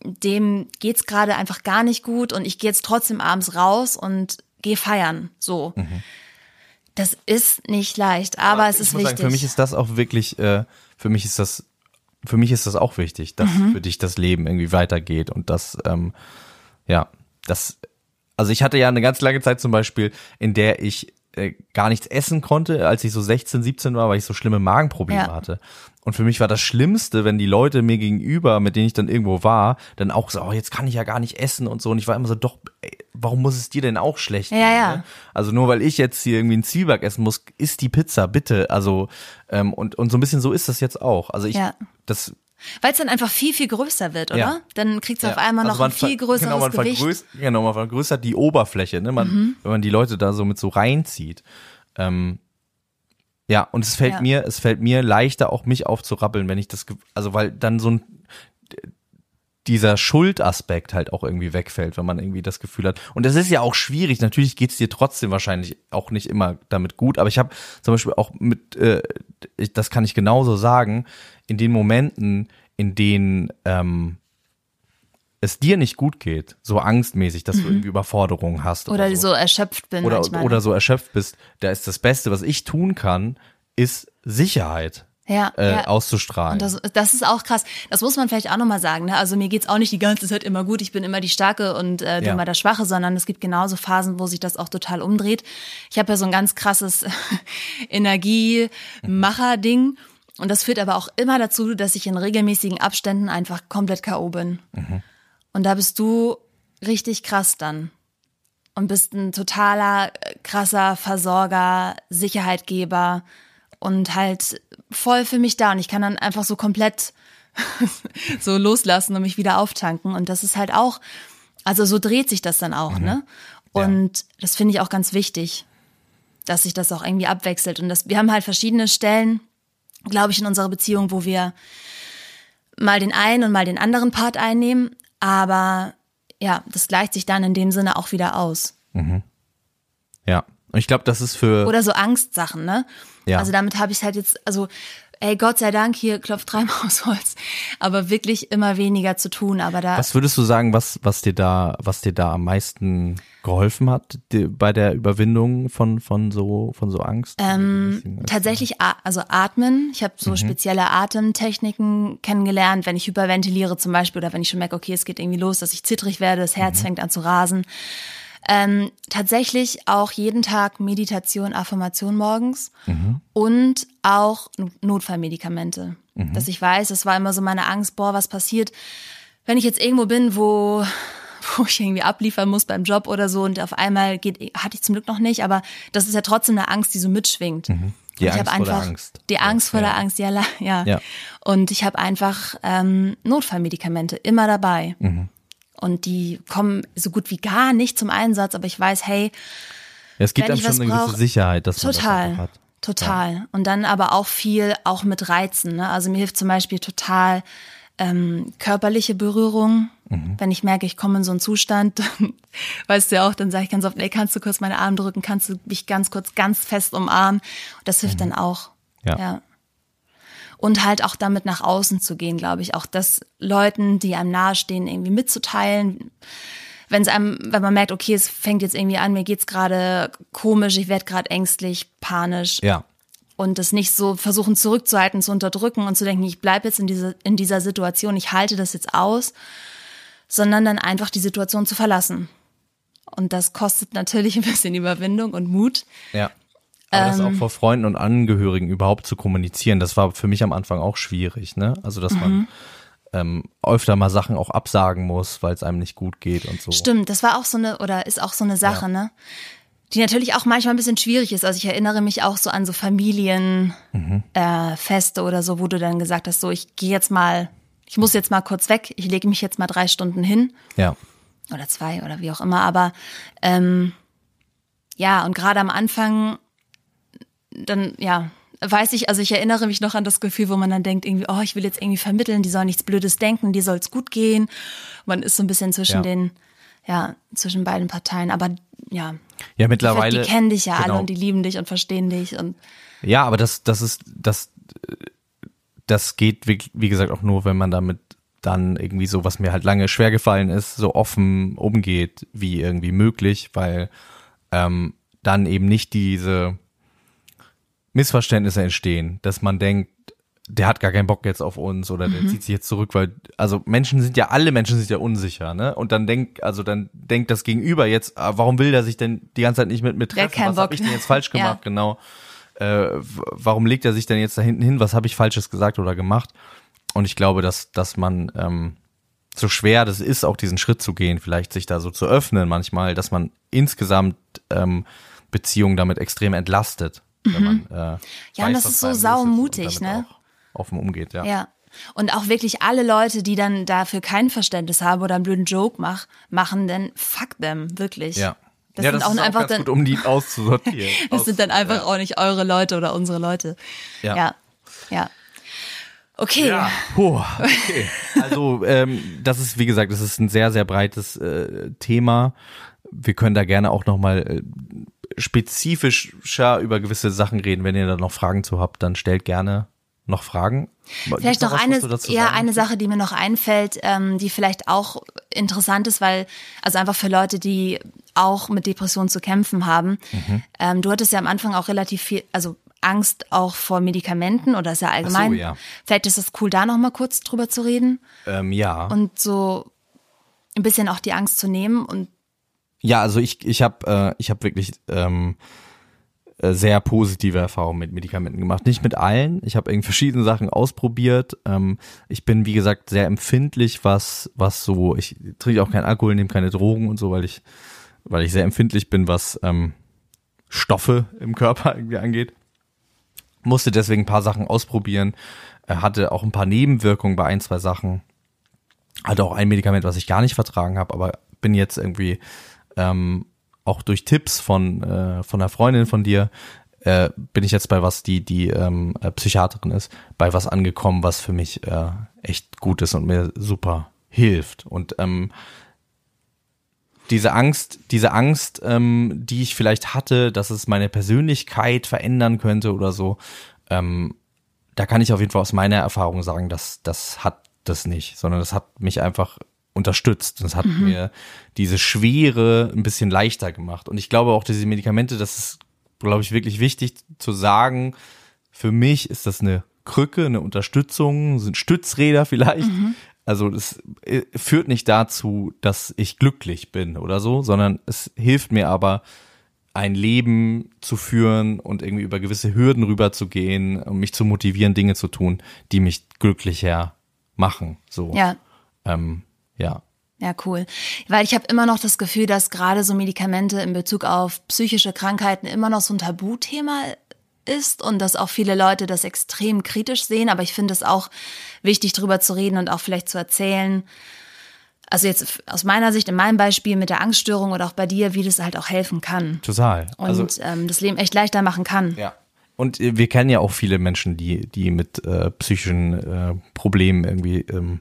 dem geht's gerade einfach gar nicht gut und ich gehe jetzt trotzdem abends raus und gehe feiern. So. Das ist nicht leicht, aber, es ich ist wichtig. Sagen, für mich ist das auch wirklich, äh, für mich ist das, für mich ist das auch wichtig, dass Mhm. für dich das Leben irgendwie weitergeht und das, ähm, ja, das, also ich hatte ja eine ganz lange Zeit zum Beispiel, in der ich äh, gar nichts essen konnte, als ich so 16, 17 war, weil ich so schlimme Magenprobleme Ja. hatte. Und für mich war das Schlimmste, wenn die Leute mir gegenüber, mit denen ich dann irgendwo war, dann auch so, oh, jetzt kann ich ja gar nicht essen und so. Und ich war immer so, doch, ey, warum muss es dir denn auch schlecht Ja, gehen? ja. Ne? Also nur weil ich jetzt hier irgendwie einen Zwieback essen muss, isst die Pizza, bitte. Also, ähm, und, und so ein bisschen so ist das jetzt auch. Also ich, Ja. das, Weil es dann einfach viel, viel größer wird, oder? Ja. Dann kriegt es auf einmal Also noch ein viel größeres genau, man Gewicht. Mhm. Genau, man vergrößert die Oberfläche, ne? Man, wenn man die Leute da so mit so reinzieht. Ähm, ja, und es fällt mir, es fällt mir leichter, auch mich aufzurappeln, wenn ich das, also weil dann so ein dieser Schuldaspekt halt auch irgendwie wegfällt, wenn man irgendwie das Gefühl hat. Und das ist ja auch schwierig. Natürlich geht's dir trotzdem wahrscheinlich auch nicht immer damit gut. Aber ich habe zum Beispiel auch mit, äh, ich, das kann ich genauso sagen, in den Momenten, in denen ähm, es dir nicht gut geht, so angstmäßig, dass du irgendwie Überforderungen hast Mhm. Oder so erschöpft bin oder, manchmal. oder so erschöpft bist, da ist das Beste, was ich tun kann, ist Sicherheit ja, äh, ja. auszustrahlen. Und das, das ist auch krass. Das muss man vielleicht auch nochmal sagen. Ne? Also mir geht's auch nicht die ganze Zeit immer gut. Ich bin immer die Starke und äh, du Ja. immer der Schwache, sondern es gibt genauso Phasen, wo sich das auch total umdreht. Ich habe ja so ein ganz krasses Energiemacher-Ding. Und das führt aber auch immer dazu, dass ich in regelmäßigen Abständen einfach komplett K.O. bin. Und da bist du richtig krass dann. Und bist ein totaler, äh, krasser Versorger, Sicherheitgeber und halt voll für mich da. Und ich kann dann einfach so komplett so loslassen und mich wieder auftanken. Und das ist halt auch, also so dreht sich das dann auch, ne? Und das finde ich auch ganz wichtig, dass sich das auch irgendwie abwechselt. Und das, wir haben halt verschiedene Stellen, glaube ich, in unserer Beziehung, wo wir mal den einen und mal den anderen Part einnehmen. Aber ja, das gleicht sich dann in dem Sinne auch wieder aus. ja. Und ich glaube, das ist für Oder so Angstsachen, ne? Ja. Also damit habe ich halt jetzt, also ey, Gott sei Dank, hier klopft dreimal aufs Holz, aber wirklich immer weniger zu tun. Aber da Was würdest du sagen, was, was dir da, was dir da am meisten geholfen hat die, bei der Überwindung von, von so, von so Angst? Ähm, tatsächlich, also atmen. Ich habe so Mhm. spezielle Atemtechniken kennengelernt, wenn ich hyperventiliere zum Beispiel oder wenn ich schon merke, okay, es geht irgendwie los, dass ich zittrig werde, das Herz Mhm. fängt an zu rasen. Ähm, tatsächlich auch jeden Tag Meditation, Affirmation morgens Mhm. und auch No- Notfallmedikamente. Mhm. Dass ich weiß, das war immer so meine Angst, boah, was passiert, wenn ich jetzt irgendwo bin, wo wo ich irgendwie abliefern muss beim Job oder so und auf einmal geht, hatte ich zum Glück noch nicht, aber das ist ja trotzdem eine Angst, die so mitschwingt. Die Und ich Angst habe vor der einfach Angst. die Angst vor Ja. der Angst, ja, ja. Ja. Und ich habe einfach ähm, Notfallmedikamente immer dabei. Mhm. Und die kommen so gut wie gar nicht zum Einsatz, aber ich weiß, hey, Ja, es gibt einem schon eine gewisse brauch- Sicherheit, dass man das total, hat. total. Und dann aber auch viel auch mit Reizen. Ne? Also mir hilft zum Beispiel total ähm, körperliche Berührung. Wenn ich merke, ich komme in so einen Zustand, weißt du ja auch, dann sage ich ganz oft, ey, kannst du kurz meine Arme drücken, kannst du mich ganz kurz, ganz fest umarmen. Das hilft dann auch. Ja. ja. Und halt auch damit nach außen zu gehen, glaube ich. Auch das Leuten, die einem nahestehen, irgendwie mitzuteilen. Wenn es einem, wenn man merkt, okay, es fängt jetzt irgendwie an, mir geht's gerade komisch, ich werde gerade ängstlich, panisch. Ja. Und das nicht so versuchen zurückzuhalten, zu unterdrücken und zu denken, ich bleibe jetzt in, diese, in dieser Situation, ich halte das jetzt aus, sondern dann einfach die Situation zu verlassen. Und das kostet natürlich ein bisschen Überwindung und Mut. Ja. Aber das Ähm. auch vor Freunden und Angehörigen überhaupt zu kommunizieren, das war für mich am Anfang auch schwierig, ne? Also, dass Mhm. man ähm, öfter mal Sachen auch absagen muss, weil es einem nicht gut geht und so. Stimmt, das war auch so eine, oder ist auch so eine Sache, Ja. ne? Die natürlich auch manchmal ein bisschen schwierig ist. Also ich erinnere mich auch so an so Familienfeste Mhm. äh, oder so, wo du dann gesagt hast, so ich gehe jetzt mal, ich muss jetzt mal kurz weg, ich lege mich jetzt mal drei Stunden hin Ja. oder zwei oder wie auch immer. Aber ähm, ja, und gerade am Anfang, dann ja, weiß ich, also ich erinnere mich noch an das Gefühl, wo man dann denkt, irgendwie, oh, ich will jetzt irgendwie vermitteln, die soll nichts Blödes denken, die soll es gut gehen. Man ist so ein bisschen zwischen Ja. den, ja, zwischen beiden Parteien. Aber ja, Ja, mittlerweile. die kennen dich ja alle genau. und die lieben dich und verstehen dich und Ja, aber das, das ist, das, das geht, wie, wie gesagt, auch nur, wenn man damit dann irgendwie so, was mir halt lange schwer gefallen ist, so offen umgeht wie irgendwie möglich, weil ähm, dann eben nicht diese Missverständnisse entstehen, dass man denkt, der hat gar keinen Bock jetzt auf uns oder der zieht sich jetzt zurück, weil, also Menschen sind ja, alle Menschen sind ja unsicher, ne? Und dann denkt, also dann denkt das Gegenüber jetzt, ah, warum will der sich denn die ganze Zeit nicht mit mir treffen? Was hab Bock. ich denn jetzt falsch Ja. gemacht? Genau. Äh, warum legt er sich denn jetzt da hinten hin? Was habe ich Falsches gesagt oder gemacht? Und ich glaube, dass, dass man, ähm, so schwer das ist, auch diesen Schritt zu gehen, vielleicht sich da so zu öffnen manchmal, dass man insgesamt ähm, Beziehungen damit extrem entlastet. Wenn man, äh, Mhm. Ja, und das ist so saumutig, ne? Offen umgeht, ja. Ja. Und auch wirklich alle Leute, die dann dafür kein Verständnis haben oder einen blöden Joke mach, machen, denn fuck them, wirklich. Ja. Das ja, sind das auch ist einfach auch ganz dann, gut, um die auszusortieren. das Aus- sind dann einfach ja. auch nicht eure Leute oder unsere Leute. Ja. Ja. Ja. Okay. Ja, puh, okay. Also ähm, das ist, wie gesagt, das ist ein sehr, sehr breites äh, Thema. Wir können da gerne auch nochmal äh, spezifischer über gewisse Sachen reden. Wenn ihr da noch Fragen zu habt, dann stellt gerne noch Fragen. Vielleicht noch was, eine, ja, sagen eine? Sache, die mir noch einfällt, ähm, die vielleicht auch interessant ist, weil, also einfach für Leute, die auch mit Depressionen zu kämpfen haben. Mhm. Ähm, du hattest ja am Anfang auch relativ viel, also Angst auch vor Medikamenten oder ist ja allgemein. ja. Vielleicht ist es cool, da noch mal kurz drüber zu reden Ähm, ja. und so ein bisschen auch die Angst zu nehmen und Ja, also ich, ich habe äh, ich hab wirklich ähm, äh, sehr positive Erfahrungen mit Medikamenten gemacht. Nicht mit allen. Ich habe irgendwie verschiedene Sachen ausprobiert. Ähm, ich bin, wie gesagt, sehr empfindlich, was, was so, ich trinke auch keinen Alkohol, nehme keine Drogen und so, weil ich, weil ich sehr empfindlich bin, was ähm, Stoffe im Körper irgendwie angeht. Musste deswegen ein paar Sachen ausprobieren. Er hatte auch ein paar Nebenwirkungen bei ein, zwei Sachen hatte auch ein Medikament, was ich gar nicht vertragen habe, aber bin jetzt irgendwie ähm, auch durch Tipps von äh, von einer Freundin von dir äh, bin ich jetzt bei was die die ähm, äh, Psychiaterin ist, bei was angekommen, was für mich äh, echt gut ist und mir super hilft. Und ähm, diese Angst, diese Angst, ähm, die ich vielleicht hatte, dass es meine Persönlichkeit verändern könnte oder so, ähm, da kann ich auf jeden Fall aus meiner Erfahrung sagen, dass das hat das nicht, sondern das hat mich einfach unterstützt. Das hat mir diese Schwere ein bisschen leichter gemacht. Und ich glaube auch, diese Medikamente, das ist, glaube ich, wirklich wichtig zu sagen. Für mich ist das eine Krücke, eine Unterstützung, sind Stützräder vielleicht. Also das äh, führt nicht dazu, dass ich glücklich bin oder so, sondern es hilft mir aber, ein Leben zu führen und irgendwie über gewisse Hürden rüberzugehen und mich zu motivieren, Dinge zu tun, die mich glücklicher machen. So. ja, Ähm, ja. Ja, cool. Weil ich habe immer noch das Gefühl, dass gerade so Medikamente in Bezug auf psychische Krankheiten immer noch so ein Tabuthema ist und dass auch viele Leute das extrem kritisch sehen. Aber ich finde es auch wichtig, darüber zu reden und auch vielleicht zu erzählen. Also jetzt aus meiner Sicht, in meinem Beispiel mit der Angststörung oder auch bei dir, wie das halt auch helfen kann Total. und also, ähm, das Leben echt leichter machen kann. ja. Und wir kennen ja auch viele Menschen, die, die mit äh, psychischen äh, Problemen irgendwie ähm,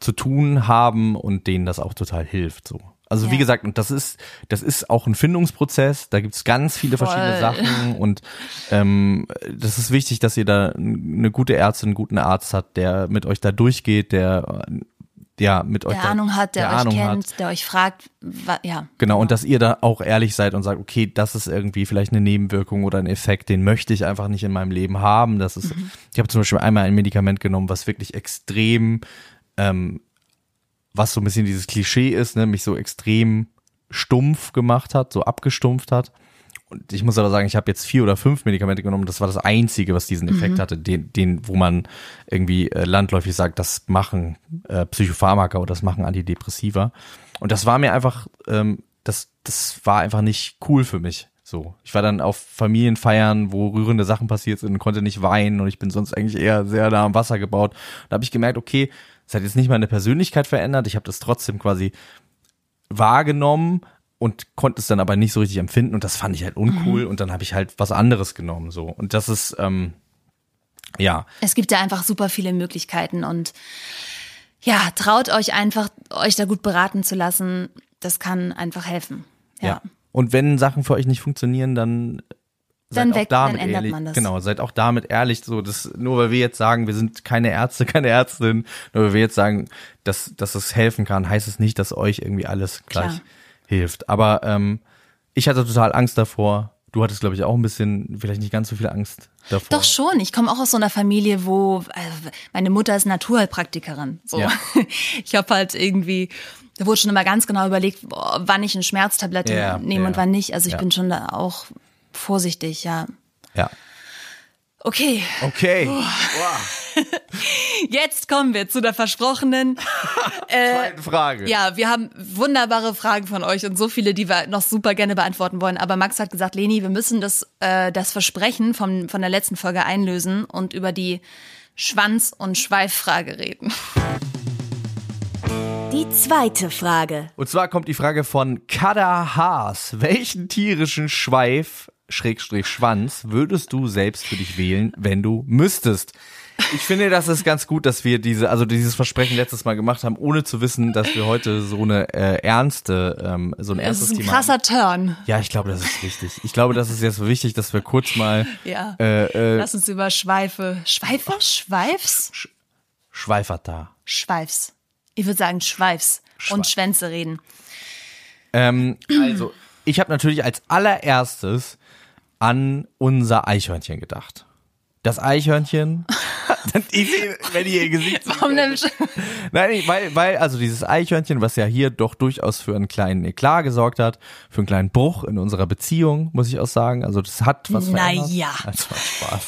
zu tun haben und denen das auch total hilft. So. Also wie Ja. gesagt, und das ist, das ist auch ein Findungsprozess, da gibt's ganz viele Voll. verschiedene Sachen und ähm, das ist wichtig, dass ihr da eine gute Ärztin, einen guten Arzt hat, der mit euch da durchgeht, der äh, ja mit euch Der Ahnung hat, der, euch Ahnung kennt, hat. der euch fragt, ja. Genau, und dass ihr da auch ehrlich seid und sagt, okay, das ist irgendwie vielleicht eine Nebenwirkung oder ein Effekt, den möchte ich einfach nicht in meinem Leben haben. Das ist, ich habe zum Beispiel einmal ein Medikament genommen, was wirklich extrem, ähm, was so ein bisschen dieses Klischee ist, ne, mich so extrem stumpf gemacht hat, so abgestumpft hat. Und ich muss aber sagen, ich habe jetzt vier oder fünf Medikamente genommen. Das war das einzige, was diesen Effekt hatte, den, den, wo man irgendwie äh, landläufig sagt, das machen äh, Psychopharmaka oder das machen Antidepressiva. Und das war mir einfach, ähm, das, das war einfach nicht cool für mich. So, ich war dann auf Familienfeiern, wo rührende Sachen passiert sind und konnte nicht weinen und ich bin sonst eigentlich eher sehr nah am Wasser gebaut. Da habe ich gemerkt, okay, es hat jetzt nicht meine Persönlichkeit verändert. Ich habe das trotzdem quasi wahrgenommen und konnte es dann aber nicht so richtig empfinden und das fand ich halt uncool und dann habe ich halt was anderes genommen so und das ist ähm, ja Es gibt ja einfach super viele Möglichkeiten und ja, traut euch einfach, euch da gut beraten zu lassen. Das kann einfach helfen. ja, Ja. und wenn Sachen für euch nicht funktionieren dann seid Dann weg, dann ändert ehrlich, man das. genau seid auch damit ehrlich so das nur weil wir jetzt sagen wir sind keine Ärzte keine Ärztin nur weil wir jetzt sagen dass dass es helfen kann heißt es nicht dass euch irgendwie alles gleich Klar. Hilft aber ähm, ich hatte total Angst davor du hattest glaube ich auch ein bisschen vielleicht nicht ganz so viel Angst davor Doch schon. Ich komme auch aus so einer Familie, wo äh, meine Mutter ist Naturheilpraktikerin. So. Ja. Ich habe halt irgendwie, da wurde schon immer ganz genau überlegt, wann ich eine Schmerztablette Ja, nehme ja. und wann nicht. Also ich bin schon da auch vorsichtig, ja. ja Okay, okay jetzt kommen wir zu der versprochenen. Zweite Frage Ja, wir haben wunderbare Fragen von euch und so viele, die wir noch super gerne beantworten wollen. Aber Max hat gesagt, Leni, wir müssen das, äh, das Versprechen von, von der letzten Folge einlösen und über die Schwanz- und Schweiffrage reden. Die zweite Frage. Und zwar kommt die Frage von Kada Haas. Welchen tierischen Schweif, Schrägstrich Schwanz, würdest du selbst für dich wählen, wenn du müsstest? Ich finde, das ist ganz gut, dass wir diese, also dieses Versprechen letztes Mal gemacht haben, ohne zu wissen, dass wir heute so eine äh, ernste, ähm, so ein Das ernstes ist ein Thema krasser haben. Turn. Ja, ich glaube, das ist wichtig. Ich glaube, das ist jetzt so wichtig, dass wir kurz mal Ja. äh, äh, Lass uns über Schweife. Schweife? Schweifs? Schweifata. Schweifs. Ich würde sagen Schweifs und Schwänze reden. Ähm, also, ich habe natürlich als allererstes an unser Eichhörnchen gedacht. Das Eichhörnchen. ich sehe, wenn ihr ihr Gesicht seht. Warum denn? Nein, ich- weil, weil, also dieses Eichhörnchen, was ja hier doch durchaus für einen kleinen Eklat gesorgt hat, für einen kleinen Bruch in unserer Beziehung, muss ich auch sagen. Also das hat was verändert. Naja. Das war Spaß.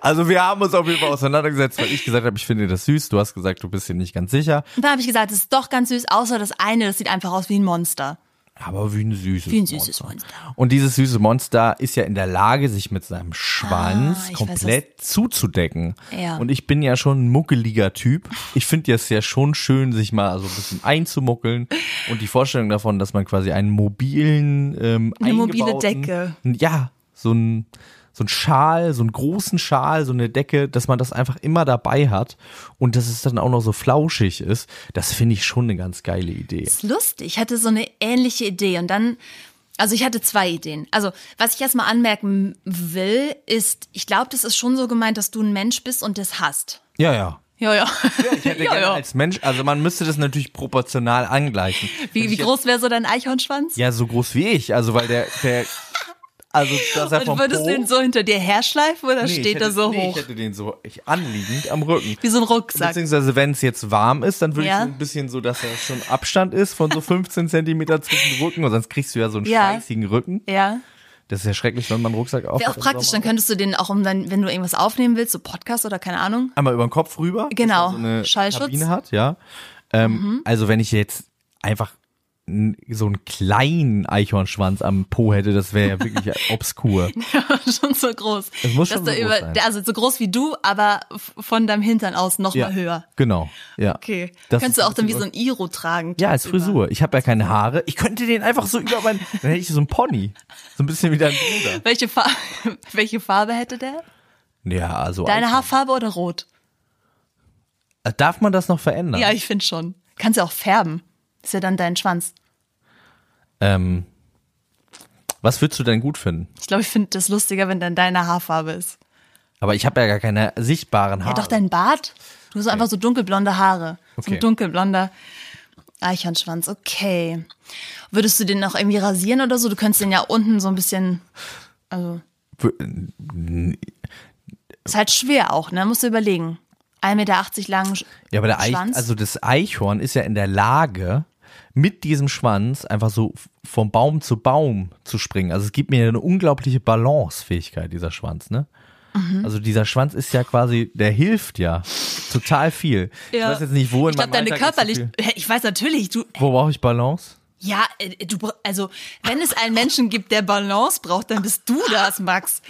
Also wir haben uns auf jeden Fall auseinandergesetzt, weil ich gesagt habe, ich finde das süß. Du hast gesagt, du bist dir nicht ganz sicher. Und da habe ich gesagt, es ist doch ganz süß, außer das eine, das sieht einfach aus wie ein Monster. Aber wie ein süßes Wie ein süßes Monster. Und dieses süße Monster ist ja in der Lage, sich mit seinem Schwanz Ah, ich weiß, komplett zuzudecken. Ja. Und ich bin ja schon ein muckeliger Typ. Ich finde es ja schon schön, sich mal so ein bisschen einzumuckeln. Und die Vorstellung davon, dass man quasi einen mobilen, ähm, Eine mobile Decke. Ja, so ein so ein Schal, so einen großen Schal, so eine Decke, dass man das einfach immer dabei hat und dass es dann auch noch so flauschig ist, das finde ich schon eine ganz geile Idee. ist lustig. Ich hatte so eine ähnliche Idee und dann, also ich hatte zwei Ideen. Also was ich erstmal anmerken will, ist, ich glaube, das ist schon so gemeint, dass du ein Mensch bist und das hast. Ja, ja. Ja, ja. Ich hätte ja, gerne ja. als Mensch, also man müsste das natürlich proportional angleichen. Wie, wie groß wäre so dein Eichhornschwanz? Ja, so groß wie ich, also weil der, der, also dass er und vom würdest Po, du den so hinter dir herschleifen oder Nee, steht hätte, er so nee, hoch? Ich hätte den so ich, anliegend am Rücken. Wie so ein Rucksack. Beziehungsweise wenn es jetzt warm ist, dann würde Ja. ich so ein bisschen so, dass er schon Abstand ist von so 15 Zentimeter zwischen Rücken und sonst kriegst du ja so einen Ja. schweißigen Rücken. Ja. Das ist ja schrecklich, wenn man einen Rucksack auf Wäre auch praktisch, dann könntest du den auch, um dann, wenn du irgendwas aufnehmen willst, so Podcast oder keine Ahnung. einmal über den Kopf rüber. Genau. Dass so eine Schallschutz. Mhm. Kabine hat, ja. Ähm, Also wenn ich jetzt einfach so einen kleinen Eichhornschwanz am Po hätte, das wäre ja wirklich obskur. schon so groß. Es muss schon so groß über, sein. Also so groß wie du, aber von deinem Hintern aus noch mal höher. Genau, ja. Okay. Das Könntest du auch dann wie so- ein Iro tragen. Ja, als. Frisur. Ich habe ja keine Haare. Ich könnte den einfach so über mein, dann hätte ich so ein Pony. So ein bisschen wie dein Bruder. Welche, Farbe, welche Farbe hätte der? Ja, also. Deine Haarfarbe oder rot? Darf man das noch verändern? Ja, ich finde schon. Kannst ja auch färben. Ist ja dann dein Schwanz. Ähm, was würdest du denn gut finden? Ich glaube, ich finde das lustiger, wenn dann deine Haarfarbe ist. Aber ich habe ja gar keine sichtbaren Haare. Ja, doch dein Bart. Du hast einfach so dunkelblonde Haare. So Okay. ein dunkelblonder Eichhornschwanz. Okay. Würdest du den noch irgendwie rasieren oder so? Du könntest den ja unten so ein bisschen, also, ist halt schwer auch, ne? Musst du überlegen. 1,80 Meter lang. Ja, aber der Eich, also das Eichhorn ist ja in der Lage, mit diesem Schwanz einfach so vom Baum zu Baum zu springen. Also es gibt mir eine unglaubliche Balancefähigkeit, dieser Schwanz, ne? Mhm. Also dieser Schwanz ist ja quasi, der hilft ja total viel. Ich weiß jetzt nicht, wo in Ich glaube, deine so körperlich, viel- ich weiß natürlich, du, Wo brauche ich Balance? ja, äh, du, also, wenn es einen Menschen gibt, der Balance braucht, dann bist du das, Max.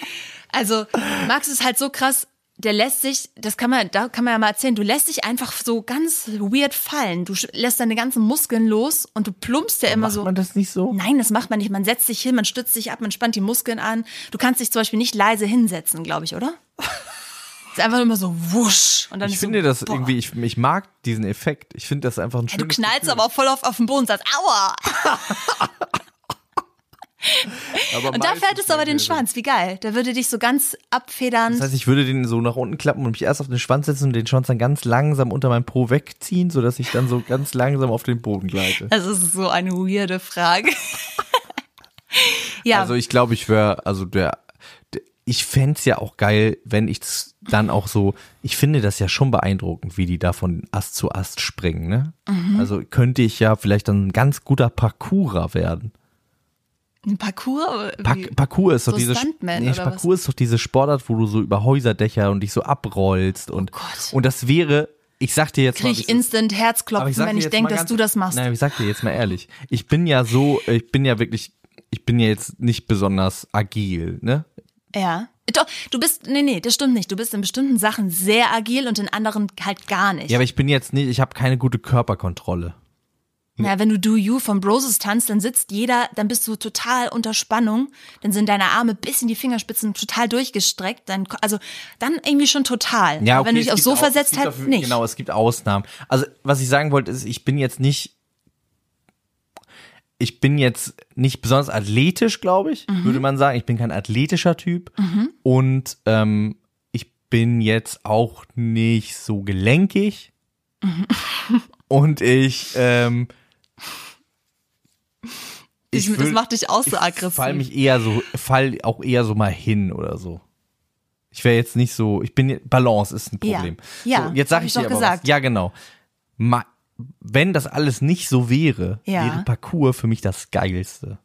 Also, Max ist halt so krass, der lässt sich, das kann man, da kann man ja mal erzählen, du lässt dich einfach so ganz weird fallen. Du lässt deine ganzen Muskeln los und du plumpst ja immer Macht so. man das nicht so? Nein, das macht man nicht. Man setzt sich hin, man stützt sich ab, man spannt die Muskeln an. Du kannst dich zum Beispiel nicht leise hinsetzen, glaube ich, oder? ist einfach immer so wusch. Und dann Ich finde so, das boah. irgendwie, ich, ich mag diesen Effekt. Ich finde das einfach ein Du schönes knallst Gefühl. aber auch voll auf, auf den Boden und sagst, aua. Und da fährtest du aber den. Schwanz. Wie geil. Der würde dich so ganz abfedern. Das heißt, ich würde den so nach unten klappen und mich erst auf den Schwanz setzen und den Schwanz dann ganz langsam unter meinem Po wegziehen, sodass ich dann so ganz langsam auf den Boden gleite. das ist so eine weirde Frage. ja, Also ich glaube, ich wäre, also der, der ich fänd's ja auch geil, wenn ich's dann auch so, ich finde das ja schon beeindruckend, wie die da von Ast zu Ast springen, ne? Mhm. Also könnte ich ja vielleicht dann ein ganz guter Parkourer werden. Ein Parcours. Parkour ist doch so diese Stuntman nee, oder was? Parkour ist doch diese Sportart, wo du so über Häuserdächer und dich so abrollst und Oh Gott. und das wäre, ich sag dir jetzt mal, krieg wie ich instant Herzklopfen, ich wenn ich denke, mal dass du das machst. Nein, ich sag dir jetzt mal ehrlich, ich bin ja so, ich bin ja wirklich, ich bin ja jetzt nicht besonders agil, ne? Ja. Doch, du bist, nee, nee, das stimmt nicht. Du bist in bestimmten Sachen sehr agil und in anderen halt gar nicht. Ja, aber ich bin jetzt nicht, ich habe keine gute Körperkontrolle. Ja, wenn du Do You von Broses tanzt, dann sitzt jeder, dann bist du total unter Spannung, dann sind deine Arme bis in die Fingerspitzen total durchgestreckt, dann, also dann irgendwie schon total. Ja, Aber wenn du dich aufs gibt Sofa auch- es setzt, gibt halt auch- nicht. Genau, es gibt Ausnahmen. Also, was ich sagen wollte, ist, ich bin jetzt nicht, ich bin jetzt nicht besonders athletisch, glaube ich, Mhm. würde man sagen. Ich bin kein athletischer Typ. Und ähm, ich bin jetzt auch nicht so gelenkig. Mhm. Und ich, ähm, Ich, das würd- macht dich auch so ich aggressiv. fall mich eher so, fall auch eher so mal hin oder so. Ich wäre jetzt nicht so, ich bin, Balance ist ein Ja. Problem. Ja, so, jetzt sag hab ich ich dir aber gesagt. was. Ja, genau. Ma wenn das alles nicht so wäre, Ja. wäre Parcours für mich das Geilste.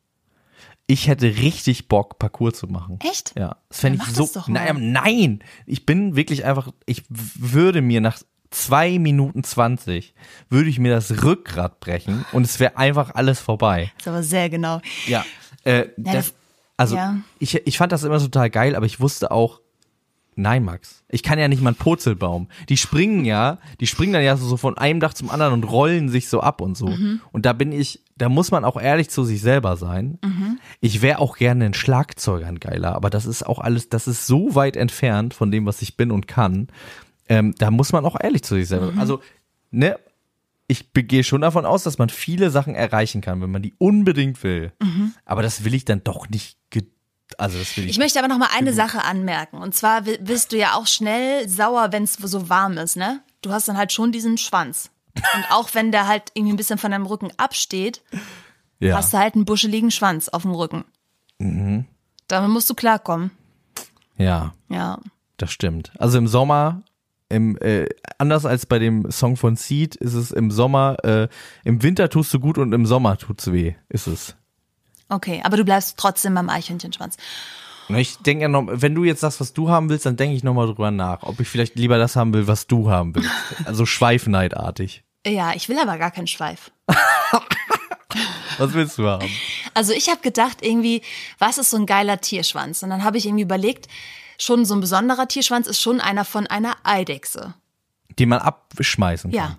Ich hätte richtig Bock, Parcours zu machen. Echt? Ja. Das fände ich mach so. das. Nein, nein. Ich bin wirklich einfach, ich würde mir nach zwei Minuten zwanzig würde ich mir das Rückgrat brechen und es wäre einfach alles vorbei. ist aber sehr genau. Ja, äh, Ja, das, das- also ja. ich, ich fand das immer total geil, aber ich wusste auch, nein, Max, ich kann ja nicht mal einen Purzelbaum. Die springen ja, die springen dann ja so von einem Dach zum anderen und rollen sich so ab und so. Mhm. Und da bin ich, da muss man auch ehrlich zu sich selber sein. Mhm. Ich wäre auch gerne ein Schlagzeuger, ein geiler, aber das ist auch alles, das ist so weit entfernt von dem, was ich bin und kann. Ähm, da muss man auch ehrlich zu sich selber. Mhm. Also, ne, ich gehe schon davon aus, dass man viele Sachen erreichen kann, wenn man die unbedingt will. Aber das will ich dann doch nicht. Also das will ich. Ich möchte aber noch mal eine Sache anmerken. Und zwar bist du ja auch schnell sauer, wenn es so warm ist, ne? Du hast dann halt schon diesen Schwanz. Und auch wenn der halt irgendwie ein bisschen von deinem Rücken absteht, ja. hast du halt einen buscheligen Schwanz auf dem Rücken. Mhm. Damit musst du klarkommen. ja, Ja. das stimmt. Also im Sommer, im, äh, anders als bei dem Song von Seed, ist es im Sommer, äh, im Winter tust du gut und im Sommer tut's weh, ist es. Okay, aber du bleibst trotzdem beim Eichhörnchenschwanz. Ich denke ja noch, wenn du jetzt sagst, was du haben willst, dann denke ich nochmal drüber nach, ob ich vielleicht lieber das haben will, was du haben willst. Also schweifneidartig. Ja, ich will aber gar keinen Schweif. Was willst du haben? Also ich habe gedacht irgendwie, was ist so ein geiler Tierschwanz? Und dann habe ich irgendwie überlegt, schon so ein besonderer Tierschwanz ist schon einer von einer Eidechse. Die man abschmeißen kann. Ja.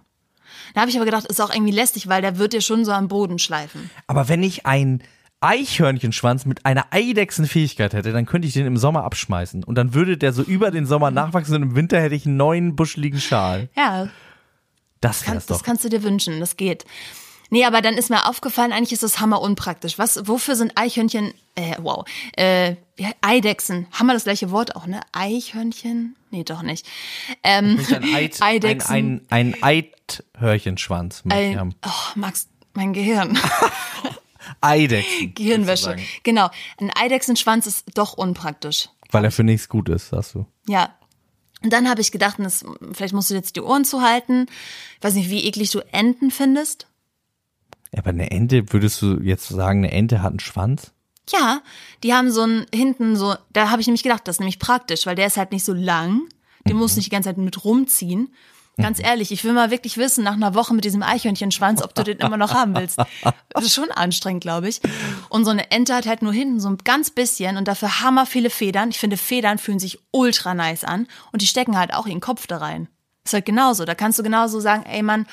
Da habe ich aber gedacht, ist auch irgendwie lästig, weil der wird dir schon so am Boden schleifen. Aber wenn ich ein Eichhörnchenschwanz mit einer Eidechsenfähigkeit hätte, dann könnte ich den im Sommer abschmeißen. Und dann würde der so über den Sommer nachwachsen und im Winter hätte ich einen neuen buscheligen Schal. Ja, Das kann, das doch. kannst du dir wünschen, das geht. Nee, aber dann ist mir aufgefallen, eigentlich ist das hammer unpraktisch. Was, wofür sind Eichhörnchen, äh, wow, äh, Eidechsen, haben wir das gleiche Wort auch, ne? Eichhörnchen? Nee, doch nicht. Ähm, Ein, Eid, ein, Eidechsen. ein, ein Eidhörchenschwanz. möchte ich Ein, oh, Max, mein Gehirn. Eidechsen. Gehirnwäsche. Genau. Ein Eidechsenschwanz ist doch unpraktisch. Weil er für nichts gut ist, sagst du. Ja. Und dann habe ich gedacht, und das, vielleicht musst du jetzt die Ohren zuhalten. Ich weiß nicht, wie eklig du Enten findest. Ja, aber eine Ente, würdest du jetzt sagen, eine Ente hat einen Schwanz? Ja, die haben so ein hinten so, da habe ich nämlich gedacht, das ist nämlich praktisch, weil der ist halt nicht so lang. Den musst du nicht die ganze Zeit mit rumziehen. Ganz ehrlich, ich will mal wirklich wissen, nach einer Woche mit diesem Eichhörnchenschwanz, ob du den immer noch haben willst. Das ist schon anstrengend, glaube ich. Und so eine Ente hat halt nur hinten so ein ganz bisschen und dafür hammer viele Federn. Ich finde, Federn fühlen sich ultra nice an und die stecken halt auch ihren Kopf da rein. Ist halt genauso. Da kannst du genauso sagen, ey Mann,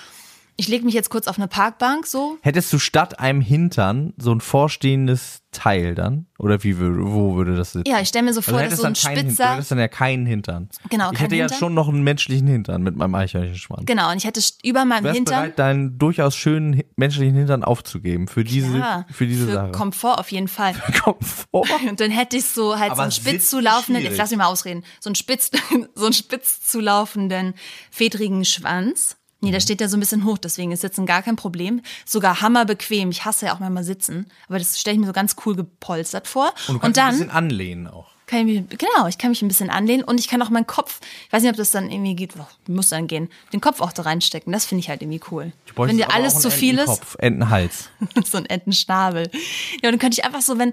ich lege mich jetzt kurz auf eine Parkbank so. Hättest du statt einem Hintern so ein vorstehendes Teil dann? Oder wie würde, wo würde das sitzen? Ja, ich stelle mir so Also vor, du dass so ein Hintern, du spitzer. hättest dann ja keinen Hintern. Genau, Ich hätte ja Hintern. schon noch einen menschlichen Hintern mit meinem Eichhörnchenschwanz. Genau, und ich hätte über meinem Du Hintern. bereit, deinen durchaus schönen menschlichen Hintern aufzugeben für diese, ja, für diese für Sache. Komfort auf jeden Fall. Komfort. Und dann hätte ich so halt so Aber einen spitz Sitz zu laufenden, schwierig. jetzt lass mich mal ausreden, so einen spitz, so einen spitz zu laufenden, fedrigen Schwanz. Nee, Mhm. der steht ja so ein bisschen hoch, deswegen ist Sitzen gar kein Problem. Sogar hammerbequem. Ich hasse ja auch manchmal Sitzen, aber das stelle ich mir so ganz cool gepolstert vor. Und du Und, kannst ein dann bisschen anlehnen auch. kann ich mich, genau, ich kann mich ein bisschen anlehnen und ich kann auch meinen Kopf, ich weiß nicht, ob das dann irgendwie geht, oh, muss dann gehen, den Kopf auch da reinstecken. Das finde ich halt irgendwie cool. Wenn dir alles zu viel ist, Entenkopf, Entenhals. so ein Entenschnabel. Ja, und dann könnte ich einfach so, wenn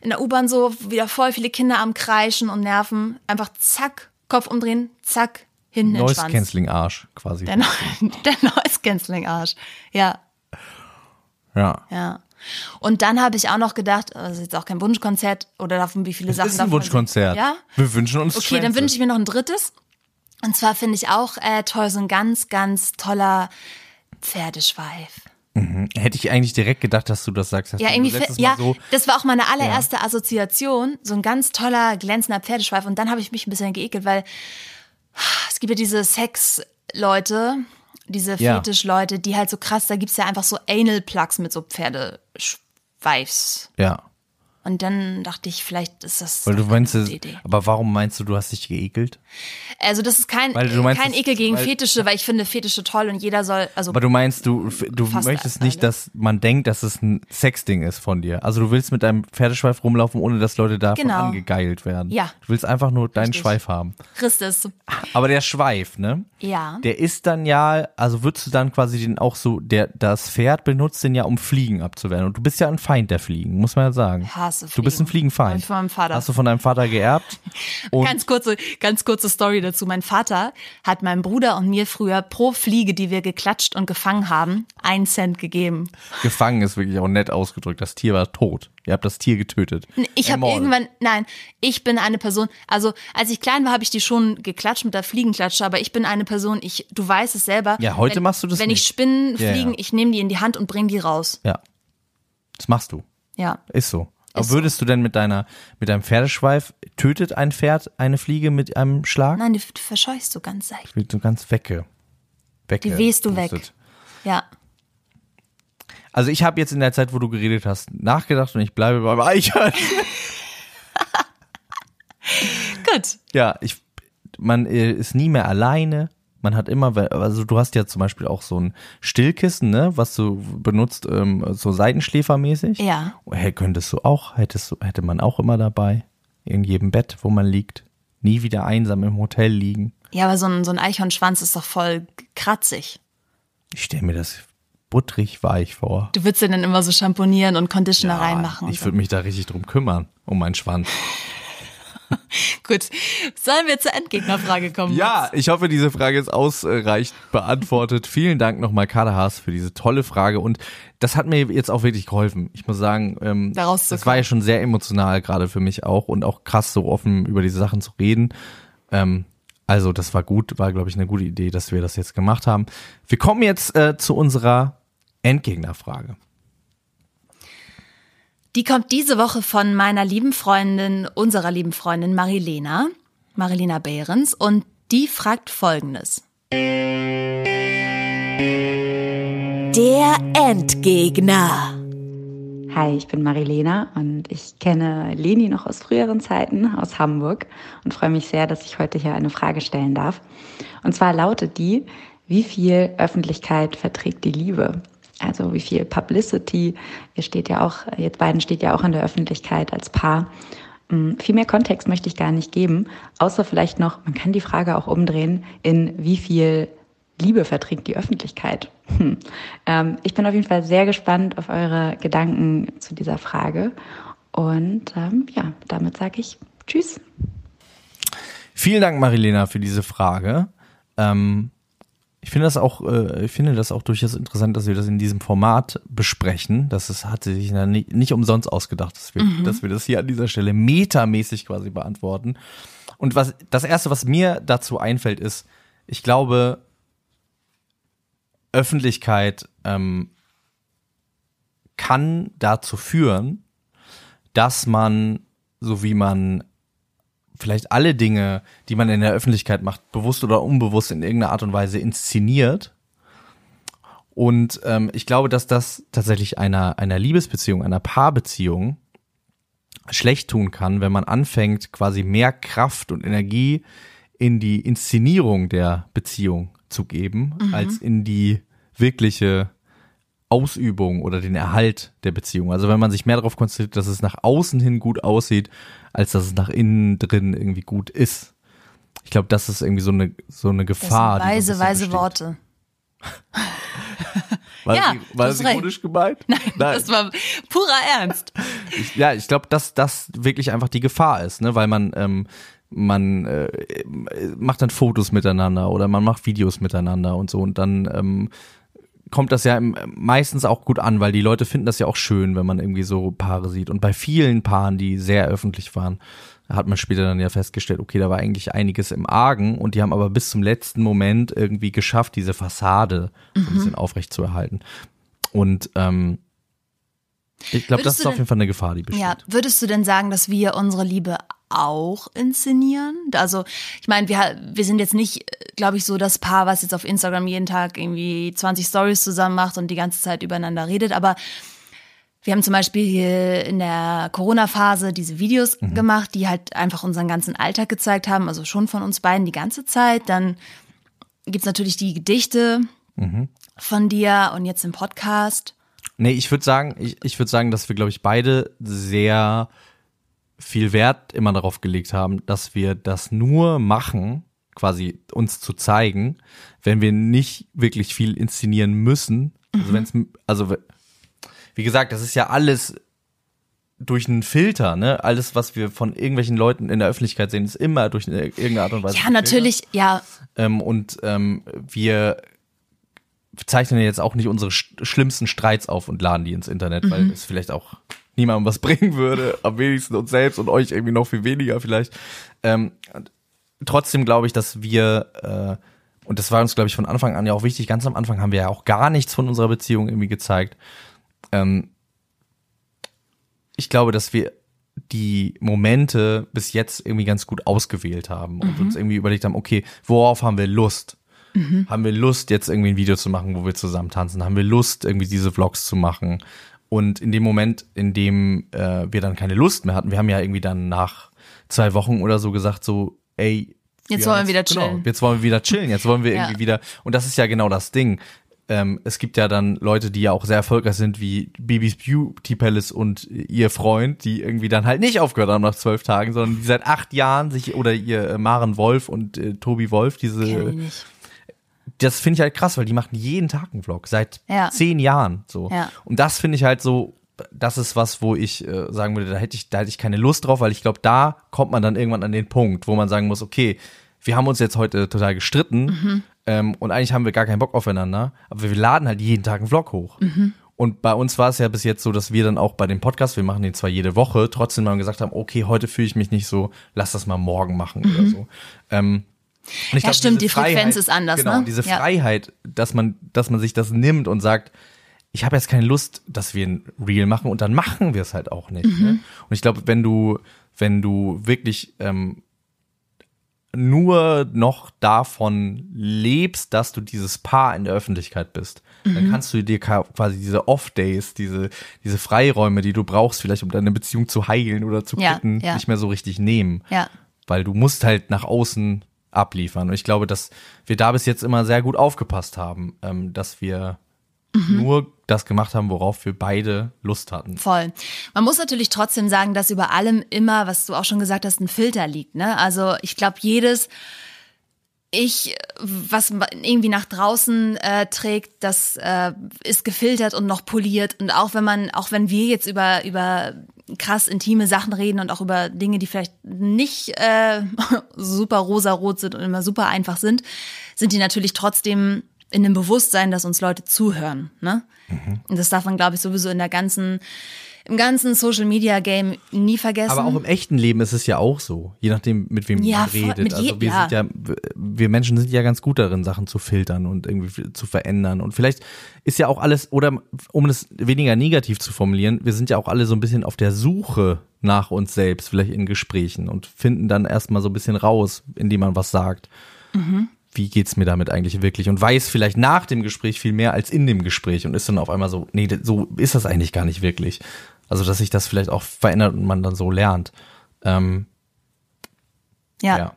in der U-Bahn so wieder voll viele Kinder am Kreischen und Nerven, einfach zack, Kopf umdrehen, zack, hinten Schwanz. Canceling Arsch quasi. Der, Neu der Noise Canceling Arsch. Ja, ja. ja. Und dann habe ich auch noch gedacht, das ist jetzt auch kein Wunschkonzert oder davon, wie viele Das Sachen ist ein Wunschkonzert. Ja? Wir wünschen uns Okay, dann Schwänze. wünsche ich mir noch ein drittes. Und zwar finde ich auch äh, toll, so ein ganz, ganz toller Pferdeschweif. Hätte ich eigentlich direkt gedacht, dass du das sagst. Hast Ja, irgendwie, ja, so, das war auch meine allererste Assoziation, so ein ganz toller, glänzender Pferdeschweif. Und dann habe ich mich ein bisschen geekelt, weil es gibt ja diese Sex-Leute, diese Ja. Fetisch-Leute, die halt so krass, da gibt's ja einfach so Anal-Plugs mit so Pferdeschweifs. ja. Und dann dachte ich, vielleicht ist das Weil du meinst, Idee. aber warum meinst du, du hast dich geekelt? Also das ist kein, meinst, kein Ekel gegen weil- Fetische, weil ich finde Fetische toll und jeder soll, also Aber du meinst, du, du möchtest nicht, dass man denkt, dass es ein Sexding ist von dir. Also du willst mit deinem Pferdeschweif rumlaufen, ohne dass Leute davon Genau. angegeilt werden. Ja. Du willst einfach nur deinen Richtig. Schweif haben. Christus. Aber der Schweif, ne? Ja. Der ist dann ja, also würdest du dann quasi den auch so, der, das Pferd benutzt den ja, um Fliegen abzuwehren. Und du bist ja ein Feind der Fliegen, muss man ja sagen. Hasse Du bist ein Fliegen. Fliegenfeind. Hab ich von meinem Vater. Hast du von deinem Vater geerbt? Ganz kurze, ganz kurze Story dazu. Mein Vater hat meinem Bruder und mir früher pro Fliege, die wir geklatscht und gefangen haben, einen Cent gegeben. gefangen ist wirklich auch nett ausgedrückt. Das Tier war tot. Ihr habt das Tier getötet. Ich habe irgendwann, nein, ich bin eine Person, also als ich klein war, habe ich die schon geklatscht mit der Fliegenklatsche, aber ich bin eine Person, ich, du weißt es selber. Ja, heute wenn, machst du das Wenn ich nicht. Spinnen Ja, fliegen, ja. ich nehme die in die Hand und bringe die raus. Ja. Das machst du. Ja. Ist so. Aber würdest du denn mit deiner, mit deinem Pferdeschweif, tötet ein Pferd eine Fliege mit einem Schlag? Nein, die verscheuchst du ganz seicht. Wird so ganz wegge. wegge Die wehst du weg. Ja. Also ich habe jetzt in der Zeit, wo du geredet hast, nachgedacht und ich bleibe beim Eichhörnchen. Gut. Ja, ich, man äh, ist nie mehr alleine. Man hat immer, also du hast ja zum Beispiel auch so ein Stillkissen, ne, was du benutzt, ähm, so Seitenschläfermäßig. Ja. Hey, könntest du auch, hättest du, hätte man auch immer dabei. In jedem Bett, wo man liegt. Nie wieder einsam im Hotel liegen. Ja, aber so ein, so ein Eichhornschwanz ist doch voll kratzig. Ich stelle mir das butterig weich vor. Du würdest den dann immer so schamponieren und Conditioner reinmachen. und ich so. würde mich da richtig drum kümmern, um meinen Schwanz. Gut, sollen wir zur Endgegnerfrage kommen? Ja, ich hoffe, diese Frage ist ausreichend beantwortet. Vielen Dank nochmal, Kader Haas, für diese tolle Frage. Und das hat mir jetzt auch wirklich geholfen. Ich muss sagen, ähm, Daraus das war ja schon sehr emotional, gerade für mich auch. Und auch krass, so offen über diese Sachen zu reden. Ähm, also, das war gut, war, glaube ich, eine gute Idee, dass wir das jetzt gemacht haben. Wir kommen jetzt äh, zu unserer Endgegnerfrage. Die kommt diese Woche von meiner lieben Freundin, unserer lieben Freundin Marilena, Marilena Behrens, und die fragt folgendes. Der Endgegner. Hi, ich bin Marilena und ich kenne Leni noch aus früheren Zeiten aus Hamburg und freue mich sehr, dass ich heute hier eine Frage stellen darf. Und zwar lautet die, wie viel Öffentlichkeit verträgt die Liebe? Also wie viel Publicity, ihr steht ja auch, jetzt beiden steht ja auch in der Öffentlichkeit als Paar. Hm, Viel mehr Kontext möchte ich gar nicht geben, außer vielleicht noch, man kann die Frage auch umdrehen, in wie viel Liebe verträgt die Öffentlichkeit. Hm. Ähm, ich bin auf jeden Fall sehr gespannt auf eure Gedanken zu dieser Frage. Und ähm, ja, damit sage ich Tschüss. Vielen Dank, Marilena, für diese Frage. Ähm, ich finde das auch, äh, ich finde das auch durchaus interessant, dass wir das in diesem Format besprechen. Das ist, hat sich nicht, nicht umsonst ausgedacht, dass wir, dass wir das hier an dieser Stelle metamäßig quasi beantworten. Und was, das erste, was mir dazu einfällt, ist, ich glaube, Öffentlichkeit ähm, kann dazu führen, dass man, so wie man vielleicht alle Dinge, die man in der Öffentlichkeit macht, bewusst oder unbewusst in irgendeiner Art und Weise inszeniert. Und ähm, ich glaube, dass das tatsächlich einer, einer Liebesbeziehung, einer Paarbeziehung schlecht tun kann, wenn man anfängt, quasi mehr Kraft und Energie in die Inszenierung der Beziehung zu geben, als in die wirkliche Ausübung oder den Erhalt der Beziehung. Also wenn man sich mehr darauf konzentriert, dass es nach außen hin gut aussieht, als dass es nach innen drin irgendwie gut ist. Ich glaube, das ist irgendwie so eine so eine Gefahr. weise, so ein weise bisschen Worte. besteht. War, Ja, das, war das ironisch gemeint? Nein. Das war purer Ernst. Ich, ja, ich glaube, dass das wirklich einfach die Gefahr ist, ne, weil man ähm, man äh, macht dann Fotos miteinander oder man macht Videos miteinander und so und dann ähm, kommt das ja meistens auch gut an, weil die Leute finden das ja auch schön, wenn man irgendwie so Paare sieht. Und bei vielen Paaren, die sehr öffentlich waren, hat man später dann ja festgestellt, okay, da war eigentlich einiges im Argen und die haben aber bis zum letzten Moment irgendwie geschafft, diese Fassade so ein bisschen aufrecht zu erhalten. Und ähm, ich glaube, das ist du auf denn- jeden Fall eine Gefahr, die besteht. Ja, würdest du denn sagen, dass wir unsere Liebe auch inszenieren? Also, ich meine, wir, wir sind jetzt nicht, glaube ich, so das Paar, was jetzt auf Instagram jeden Tag irgendwie 20 Stories zusammen macht und die ganze Zeit übereinander redet, aber wir haben zum Beispiel hier in der Corona-Phase diese Videos gemacht, die halt einfach unseren ganzen Alltag gezeigt haben, also schon von uns beiden die ganze Zeit. Dann gibt's natürlich die Gedichte von dir und jetzt im Podcast. Nee, ich würde sagen, ich, ich würde sagen, dass wir, glaube ich, beide sehr viel Wert immer darauf gelegt haben, dass wir das nur machen, quasi uns zu zeigen, wenn wir nicht wirklich viel inszenieren müssen. Also wenn's, also we- wie gesagt, das ist ja alles durch einen Filter, ne? Alles, was wir von irgendwelchen Leuten in der Öffentlichkeit sehen, ist immer durch eine, irgendeine Art und Weise. Ja, natürlich, ja, Ähm, und ähm, wir zeichnen jetzt auch nicht unsere sch schlimmsten Streits auf und laden die ins Internet, weil es vielleicht auch niemandem was bringen würde, am wenigsten uns selbst und euch irgendwie noch viel weniger vielleicht. Ähm, trotzdem glaube ich, dass wir, äh, und das war uns, glaube ich, von Anfang an ja auch wichtig, ganz am Anfang haben wir ja auch gar nichts von unserer Beziehung irgendwie gezeigt. Ähm, ich glaube, dass wir die Momente bis jetzt irgendwie ganz gut ausgewählt haben und uns irgendwie überlegt haben, okay, worauf haben wir Lust? Haben wir Lust, jetzt irgendwie ein Video zu machen, wo wir zusammen tanzen? Haben wir Lust, irgendwie diese Vlogs zu machen? Und in dem Moment, in dem äh, wir dann keine Lust mehr hatten, wir haben ja irgendwie dann nach zwei Wochen oder so gesagt, so, ey, Jetzt wir wollen wir wieder genau, chillen. Jetzt wollen wir wieder chillen, jetzt wollen wir Ja. irgendwie wieder, und das ist ja genau das Ding. Ähm, es gibt ja dann Leute, die ja auch sehr erfolgreich sind, wie Bibis Beauty Palace und ihr Freund, die irgendwie dann halt nicht aufgehört haben nach zwölf Tagen, sondern die seit acht Jahren sich, oder ihr äh, Maren Wolf und äh, Tobi Wolf, diese. Das finde ich halt krass, weil die machen jeden Tag einen Vlog, seit Ja. zehn Jahren so. Ja. Und das finde ich halt so das ist was, wo ich äh, sagen würde, da hätte ich, da hätte ich keine Lust drauf, weil ich glaube, da kommt man dann irgendwann an den Punkt, wo man sagen muss, okay, wir haben uns jetzt heute total gestritten ähm, und eigentlich haben wir gar keinen Bock aufeinander, aber wir laden halt jeden Tag einen Vlog hoch. Und bei uns war es ja bis jetzt so, dass wir dann auch bei dem Podcast, wir machen den zwar jede Woche, trotzdem mal gesagt haben, okay, heute fühle ich mich nicht so, lass das mal morgen machen oder so. Ähm, und ich Ja, stimmt, diese die Frequenz ist anders, Genau, ne? diese Ja. Freiheit, dass man, dass man sich das nimmt und sagt, ich habe jetzt keine Lust, dass wir ein Reel machen und dann machen wir es halt auch nicht. Mhm. Ne? Und ich glaube, wenn du, wenn du wirklich ähm, nur noch davon lebst, dass du dieses Paar in der Öffentlichkeit bist, Mhm. dann kannst du dir quasi diese Off-Days, diese, diese Freiräume, die du brauchst, vielleicht um deine Beziehung zu heilen oder zu Ja, kitten, ja. nicht mehr so richtig nehmen Ja. weil du musst halt nach außen abliefern. Und ich glaube, dass wir da bis jetzt immer sehr gut aufgepasst haben, ähm, dass wir nur das gemacht haben, worauf wir beide Lust hatten. Voll. Man muss natürlich trotzdem sagen, dass über allem immer, was du auch schon gesagt hast, ein Filter liegt. Ne? Also ich glaube, jedes ich, was irgendwie nach draußen äh, trägt, das äh, ist gefiltert und noch poliert. Und auch wenn man, auch wenn wir jetzt über über krass intime Sachen reden und auch über Dinge, die vielleicht nicht äh, super rosarot sind und immer super einfach sind, sind die natürlich trotzdem in dem Bewusstsein, dass uns Leute zuhören. Ne? Und das darf man, glaube ich, sowieso in der ganzen, im ganzen Social Media Game nie vergessen. Aber auch im echten Leben ist es ja auch so, je nachdem, mit wem Ja, man redet. also wir ja. sind ja, wir Menschen sind ja ganz gut darin, Sachen zu filtern und irgendwie zu verändern. Und vielleicht ist ja auch alles, oder um es weniger negativ zu formulieren, wir sind ja auch alle so ein bisschen auf der Suche nach uns selbst, vielleicht in Gesprächen und finden dann erstmal so ein bisschen raus, indem man was sagt. Wie geht's mir damit eigentlich wirklich? Und weiß vielleicht nach dem Gespräch viel mehr als in dem Gespräch und ist dann auf einmal so, nee, so ist das eigentlich gar nicht wirklich. Also, dass sich das vielleicht auch verändert und man dann so lernt. Ähm, ja. ja.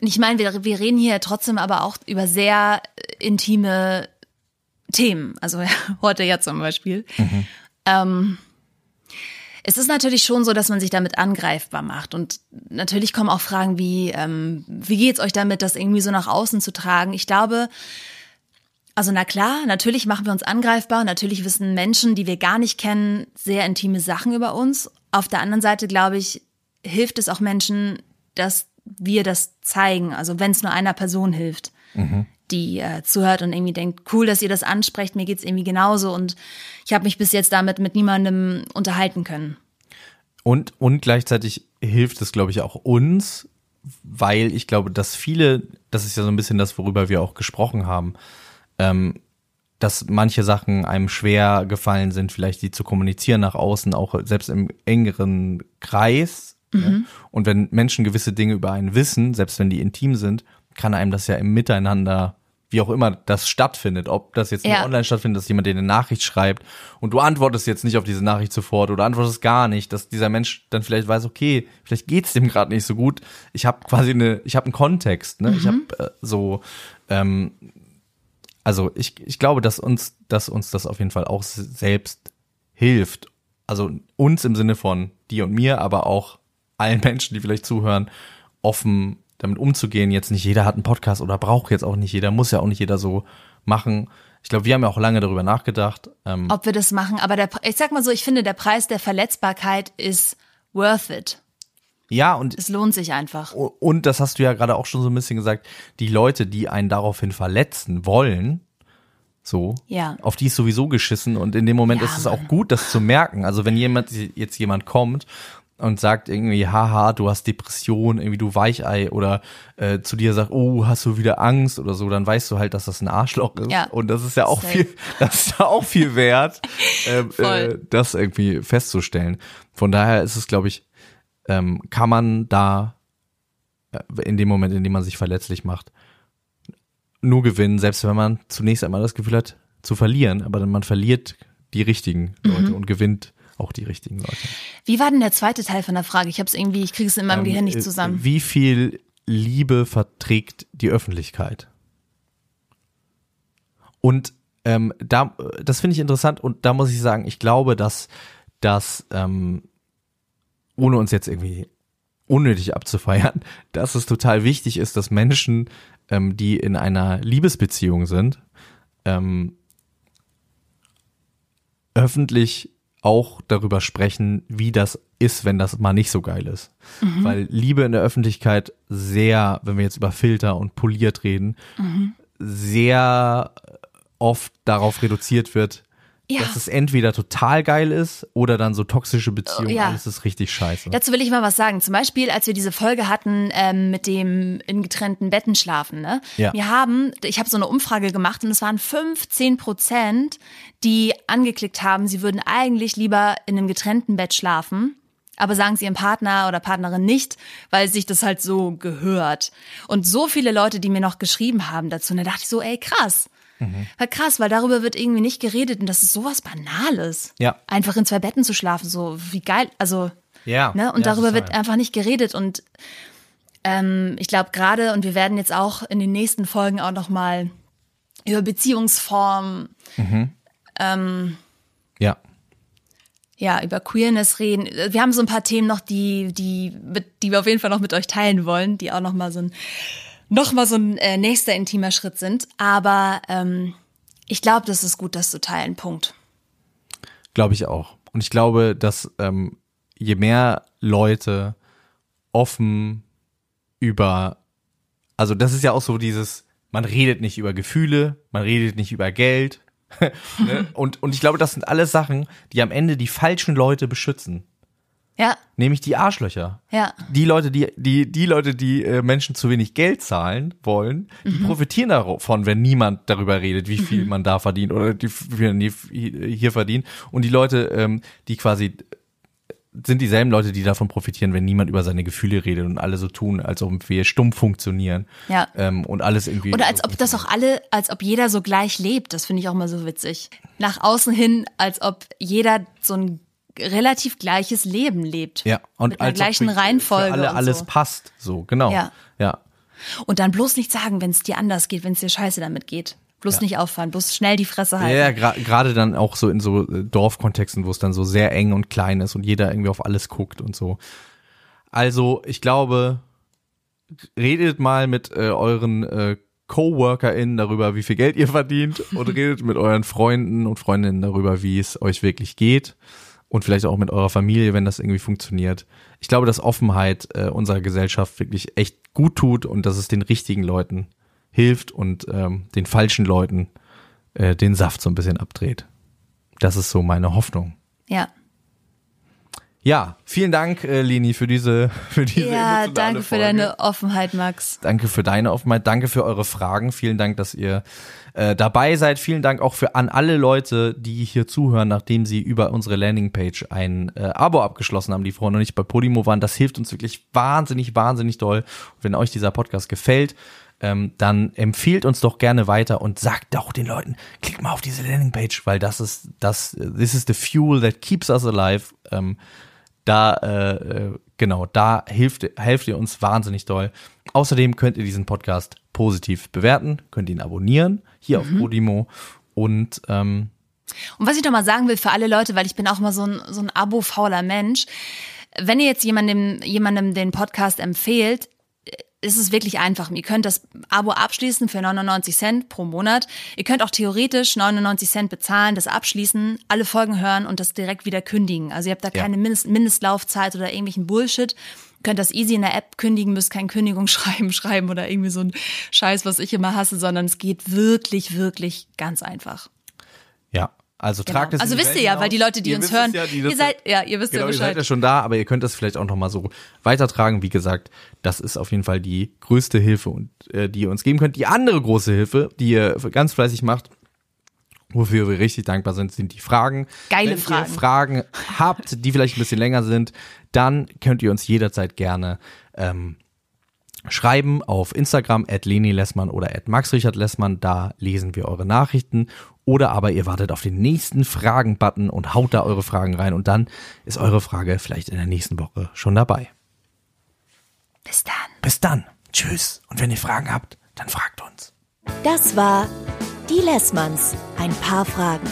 Und ich meine, wir, wir reden hier trotzdem aber auch über sehr äh, intime Themen. Also heute ja zum Beispiel. Ähm, es ist natürlich schon so, dass man sich damit angreifbar macht. Und natürlich kommen auch Fragen wie, ähm, wie geht's euch damit, das irgendwie so nach außen zu tragen? Ich glaube, also na klar, natürlich machen wir uns angreifbar. Natürlich wissen Menschen, die wir gar nicht kennen, sehr intime Sachen über uns. Auf der anderen Seite, glaube ich, hilft es auch Menschen, dass wir das zeigen. Also wenn es nur einer Person hilft, die äh, zuhört und irgendwie denkt, cool, dass ihr das ansprecht, mir geht's irgendwie genauso. Und ich habe mich bis jetzt damit mit niemandem unterhalten können. Und, und gleichzeitig hilft es, glaube ich, auch uns, weil ich glaube, dass viele, das ist ja so ein bisschen das, worüber wir auch gesprochen haben, ähm, dass manche Sachen einem schwer gefallen sind, vielleicht die zu kommunizieren nach außen, auch selbst im engeren Kreis. Ne? Und wenn Menschen gewisse Dinge über einen wissen, selbst wenn die intim sind, kann einem das ja im Miteinander, wie auch immer das stattfindet, ob das jetzt Ja. online stattfindet, dass jemand dir eine Nachricht schreibt und du antwortest jetzt nicht auf diese Nachricht sofort oder antwortest gar nicht, dass dieser Mensch dann vielleicht weiß, okay, vielleicht geht's dem gerade nicht so gut. Ich habe quasi eine, ich habe einen Kontext, ne? Ich habe äh, so ähm, also ich, ich glaube, dass uns, dass uns das auf jeden Fall auch selbst hilft. Also uns im Sinne von dir und mir, aber auch allen Menschen, die vielleicht zuhören, offen damit umzugehen. Jetzt nicht jeder hat einen Podcast oder braucht jetzt auch nicht jeder, muss ja auch nicht jeder so machen. Ich glaube, wir haben ja auch lange darüber nachgedacht. Ähm, ob wir das machen. Aber der, ich sag mal so, ich finde, der Preis der Verletzbarkeit ist worth it. Ja, und Es lohnt sich einfach. Und das hast du ja gerade auch schon so ein bisschen gesagt, die Leute, die einen daraufhin verletzen wollen, so, Ja. auf die ist sowieso geschissen und in dem Moment Ja, ist es auch gut, das zu merken. Also wenn jemand, jetzt jemand kommt und sagt irgendwie, haha, du hast Depression, irgendwie du Weichei oder äh, zu dir sagt, oh, hast du wieder Angst oder so, dann weißt du halt, dass das ein Arschloch ist. Ja. Und das ist ja auch Safe. viel, das ist ja auch viel wert, äh, Voll. das irgendwie festzustellen. Von daher ist es, glaube ich, ähm, kann man da äh, in dem Moment, in dem man sich verletzlich macht, nur gewinnen, selbst wenn man zunächst einmal das Gefühl hat, zu verlieren, aber dann man verliert die richtigen Leute und gewinnt auch die richtigen Leute. Wie war denn der zweite Teil von der Frage? Ich habe es irgendwie, ich kriege es in meinem Gehirn nicht äh, zusammen. Wie viel Liebe verträgt die Öffentlichkeit? Und ähm, da, das finde ich interessant und da muss ich sagen, ich glaube, dass das, ähm, ohne uns jetzt irgendwie unnötig abzufeiern, dass es total wichtig ist, dass Menschen, ähm, die in einer Liebesbeziehung sind, ähm, öffentlich auch darüber sprechen, wie das ist, wenn das mal nicht so geil ist. Mhm. Weil Liebe in der Öffentlichkeit sehr, wenn wir jetzt über Filter und poliert reden, Mhm. sehr oft darauf reduziert wird, Ja. dass es entweder total geil ist oder dann so toxische Beziehungen, Ja. alles ist richtig scheiße. Dazu will ich mal was sagen. Zum Beispiel, als wir diese Folge hatten ähm, mit dem in getrennten Betten schlafen. Ne? Ja. Wir haben, ich habe so eine Umfrage gemacht und es waren 15 Prozent, die angeklickt haben, sie würden eigentlich lieber in einem getrennten Bett schlafen. Aber sagen sie ihrem Partner oder Partnerin nicht, weil sich das halt so gehört. Und so viele Leute, die mir noch geschrieben haben dazu, da dachte ich so, ey, krass. Weil krass, weil darüber wird irgendwie nicht geredet und das ist sowas Banales. Ja. Einfach in zwei Betten zu schlafen, so wie geil, also Ja, Ne? Und ja, darüber total. wird einfach nicht geredet. Und ähm, ich glaube gerade, und wir werden jetzt auch in den nächsten Folgen auch noch mal über Beziehungsformen, ja. ja, über Queerness reden. Wir haben so ein paar Themen noch, die, die, die wir auf jeden Fall noch mit euch teilen wollen, die auch noch mal so ein, noch mal so ein äh, nächster intimer Schritt sind. Aber ähm, ich glaube, das ist gut, das zu teilen. Punkt. Glaube ich auch. Und ich glaube, dass ähm, je mehr Leute offen über, also das ist ja auch so dieses, man redet nicht über Gefühle, man redet nicht über Geld. ne? und, und ich glaube, das sind alles Sachen, die am Ende die falschen Leute beschützen. Ja, Nämlich die Arschlöcher. ja. Die Leute, die, die, die Leute, die äh, Menschen zu wenig Geld zahlen wollen, die profitieren davon, wenn niemand darüber redet, wie viel man da verdient oder die, wie viel man hier hier verdient. Und die Leute, ähm, die quasi sind dieselben Leute, die davon profitieren, wenn niemand über seine Gefühle redet und alle so tun, als ob wir stumm funktionieren. Ja. Ähm, und alles irgendwie. Oder als ob das auch alle, als ob jeder so gleich lebt. Das finde ich auch mal so witzig. Nach außen hin, als ob jeder so ein relativ gleiches Leben lebt. ja, und mit ob gleichen Reihenfolge. Für alle und alles so. passt. So, genau. Ja. Ja. Und dann bloß nicht sagen, wenn es dir anders geht, wenn es dir scheiße damit geht. Bloß nicht auffallen, bloß schnell die Fresse halten. Ja, ja gra- gerade dann auch so in so äh, Dorfkontexten, wo es dann so sehr eng und klein ist und jeder irgendwie auf alles guckt und so. Also, ich glaube, redet mal mit äh, euren äh, CoworkerInnen darüber, wie viel Geld ihr verdient und redet mit euren Freunden und Freundinnen darüber, wie es euch wirklich geht und vielleicht auch mit eurer Familie, wenn das irgendwie funktioniert. Ich glaube, dass Offenheit äh, unserer Gesellschaft wirklich echt gut tut und dass es den richtigen Leuten hilft und ähm, den falschen Leuten äh, den Saft so ein bisschen abdreht. Das ist so meine Hoffnung. Ja. Ja, vielen Dank, äh, Leni, für diese, für diese Ja, danke für Folge. deine Offenheit, Max. Danke für deine Offenheit, danke für eure Fragen, vielen Dank, dass ihr äh, dabei seid. Vielen Dank auch für an alle Leute, die hier zuhören, nachdem sie über unsere Landingpage ein äh, Abo abgeschlossen haben, die vorher noch nicht bei Podimo waren. Das hilft uns wirklich wahnsinnig, wahnsinnig doll. Und wenn euch dieser Podcast gefällt, ähm, dann empfiehlt uns doch gerne weiter und sagt doch den Leuten, klickt mal auf diese Landingpage, weil das ist das, this is the fuel that keeps us alive. Ähm, da, äh, äh, genau, da hilft, helft ihr uns wahnsinnig doll. Außerdem könnt ihr diesen Podcast positiv bewerten, könnt ihn abonnieren, hier auf Podimo und ähm, Und was ich noch mal sagen will für alle Leute, weil ich bin auch mal so ein, so ein abo-fauler Mensch. Wenn ihr jetzt jemandem, jemandem den Podcast empfehlt, ist es wirklich einfach. Ihr könnt das Abo abschließen für 99 Cent pro Monat. Ihr könnt auch theoretisch 99 Cent bezahlen, das abschließen, alle Folgen hören und das direkt wieder kündigen. Also ihr habt da Ja. keine Mindest Mindestlaufzeit oder irgendwelchen Bullshit. Ihr könnt das easy in der App kündigen, müsst kein Kündigungsschreiben schreiben oder irgendwie so ein Scheiß, was ich immer hasse, sondern es geht wirklich, wirklich ganz einfach. Also Genau. tragt es. Also wisst Welt ihr ja, hinaus. weil die Leute, die Ihr uns hören, ja, die ihr seid, ja, ihr wisst Genau, ja ihr seid Bescheid. ja schon da, aber ihr könnt das vielleicht auch noch mal so weitertragen. Wie gesagt, das ist auf jeden Fall die größte Hilfe, und, äh, die ihr uns geben könnt. Die andere große Hilfe, die ihr ganz fleißig macht, wofür wir richtig dankbar sind, sind die Fragen. Geile Wenn Fragen. ihr Fragen habt, die vielleicht ein bisschen länger sind, dann könnt ihr uns jederzeit gerne ähm, schreiben auf Instagram at Leni Lessmann oder at Max Richard Lessmann. Da lesen wir eure Nachrichten. Oder aber ihr wartet auf den nächsten Fragen-Button und haut da eure Fragen rein und dann ist eure Frage vielleicht in der nächsten Woche schon dabei. Bis dann. Bis dann. Tschüss. Und wenn ihr Fragen habt, dann fragt uns. Das war Die Lessmanns. Ein paar Fragen.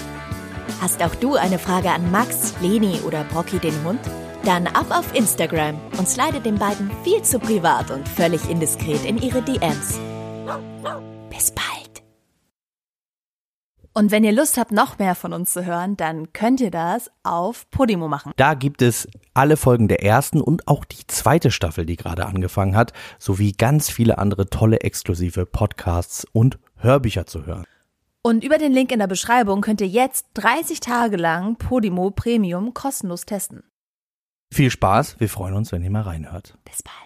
Hast auch du eine Frage an Max, Leni oder Brocky den Hund? Dann ab auf Instagram und slide den beiden viel zu privat und völlig indiskret in ihre DMs. Bis bald. Und wenn ihr Lust habt, noch mehr von uns zu hören, dann könnt ihr das auf Podimo machen. Da gibt es alle Folgen der ersten und auch die zweite Staffel, die gerade angefangen hat, sowie ganz viele andere tolle exklusive Podcasts und Hörbücher zu hören. Und über den Link in der Beschreibung könnt ihr jetzt 30 Tage lang Podimo Premium kostenlos testen. Viel Spaß, wir freuen uns, wenn ihr mal reinhört. Bis bald.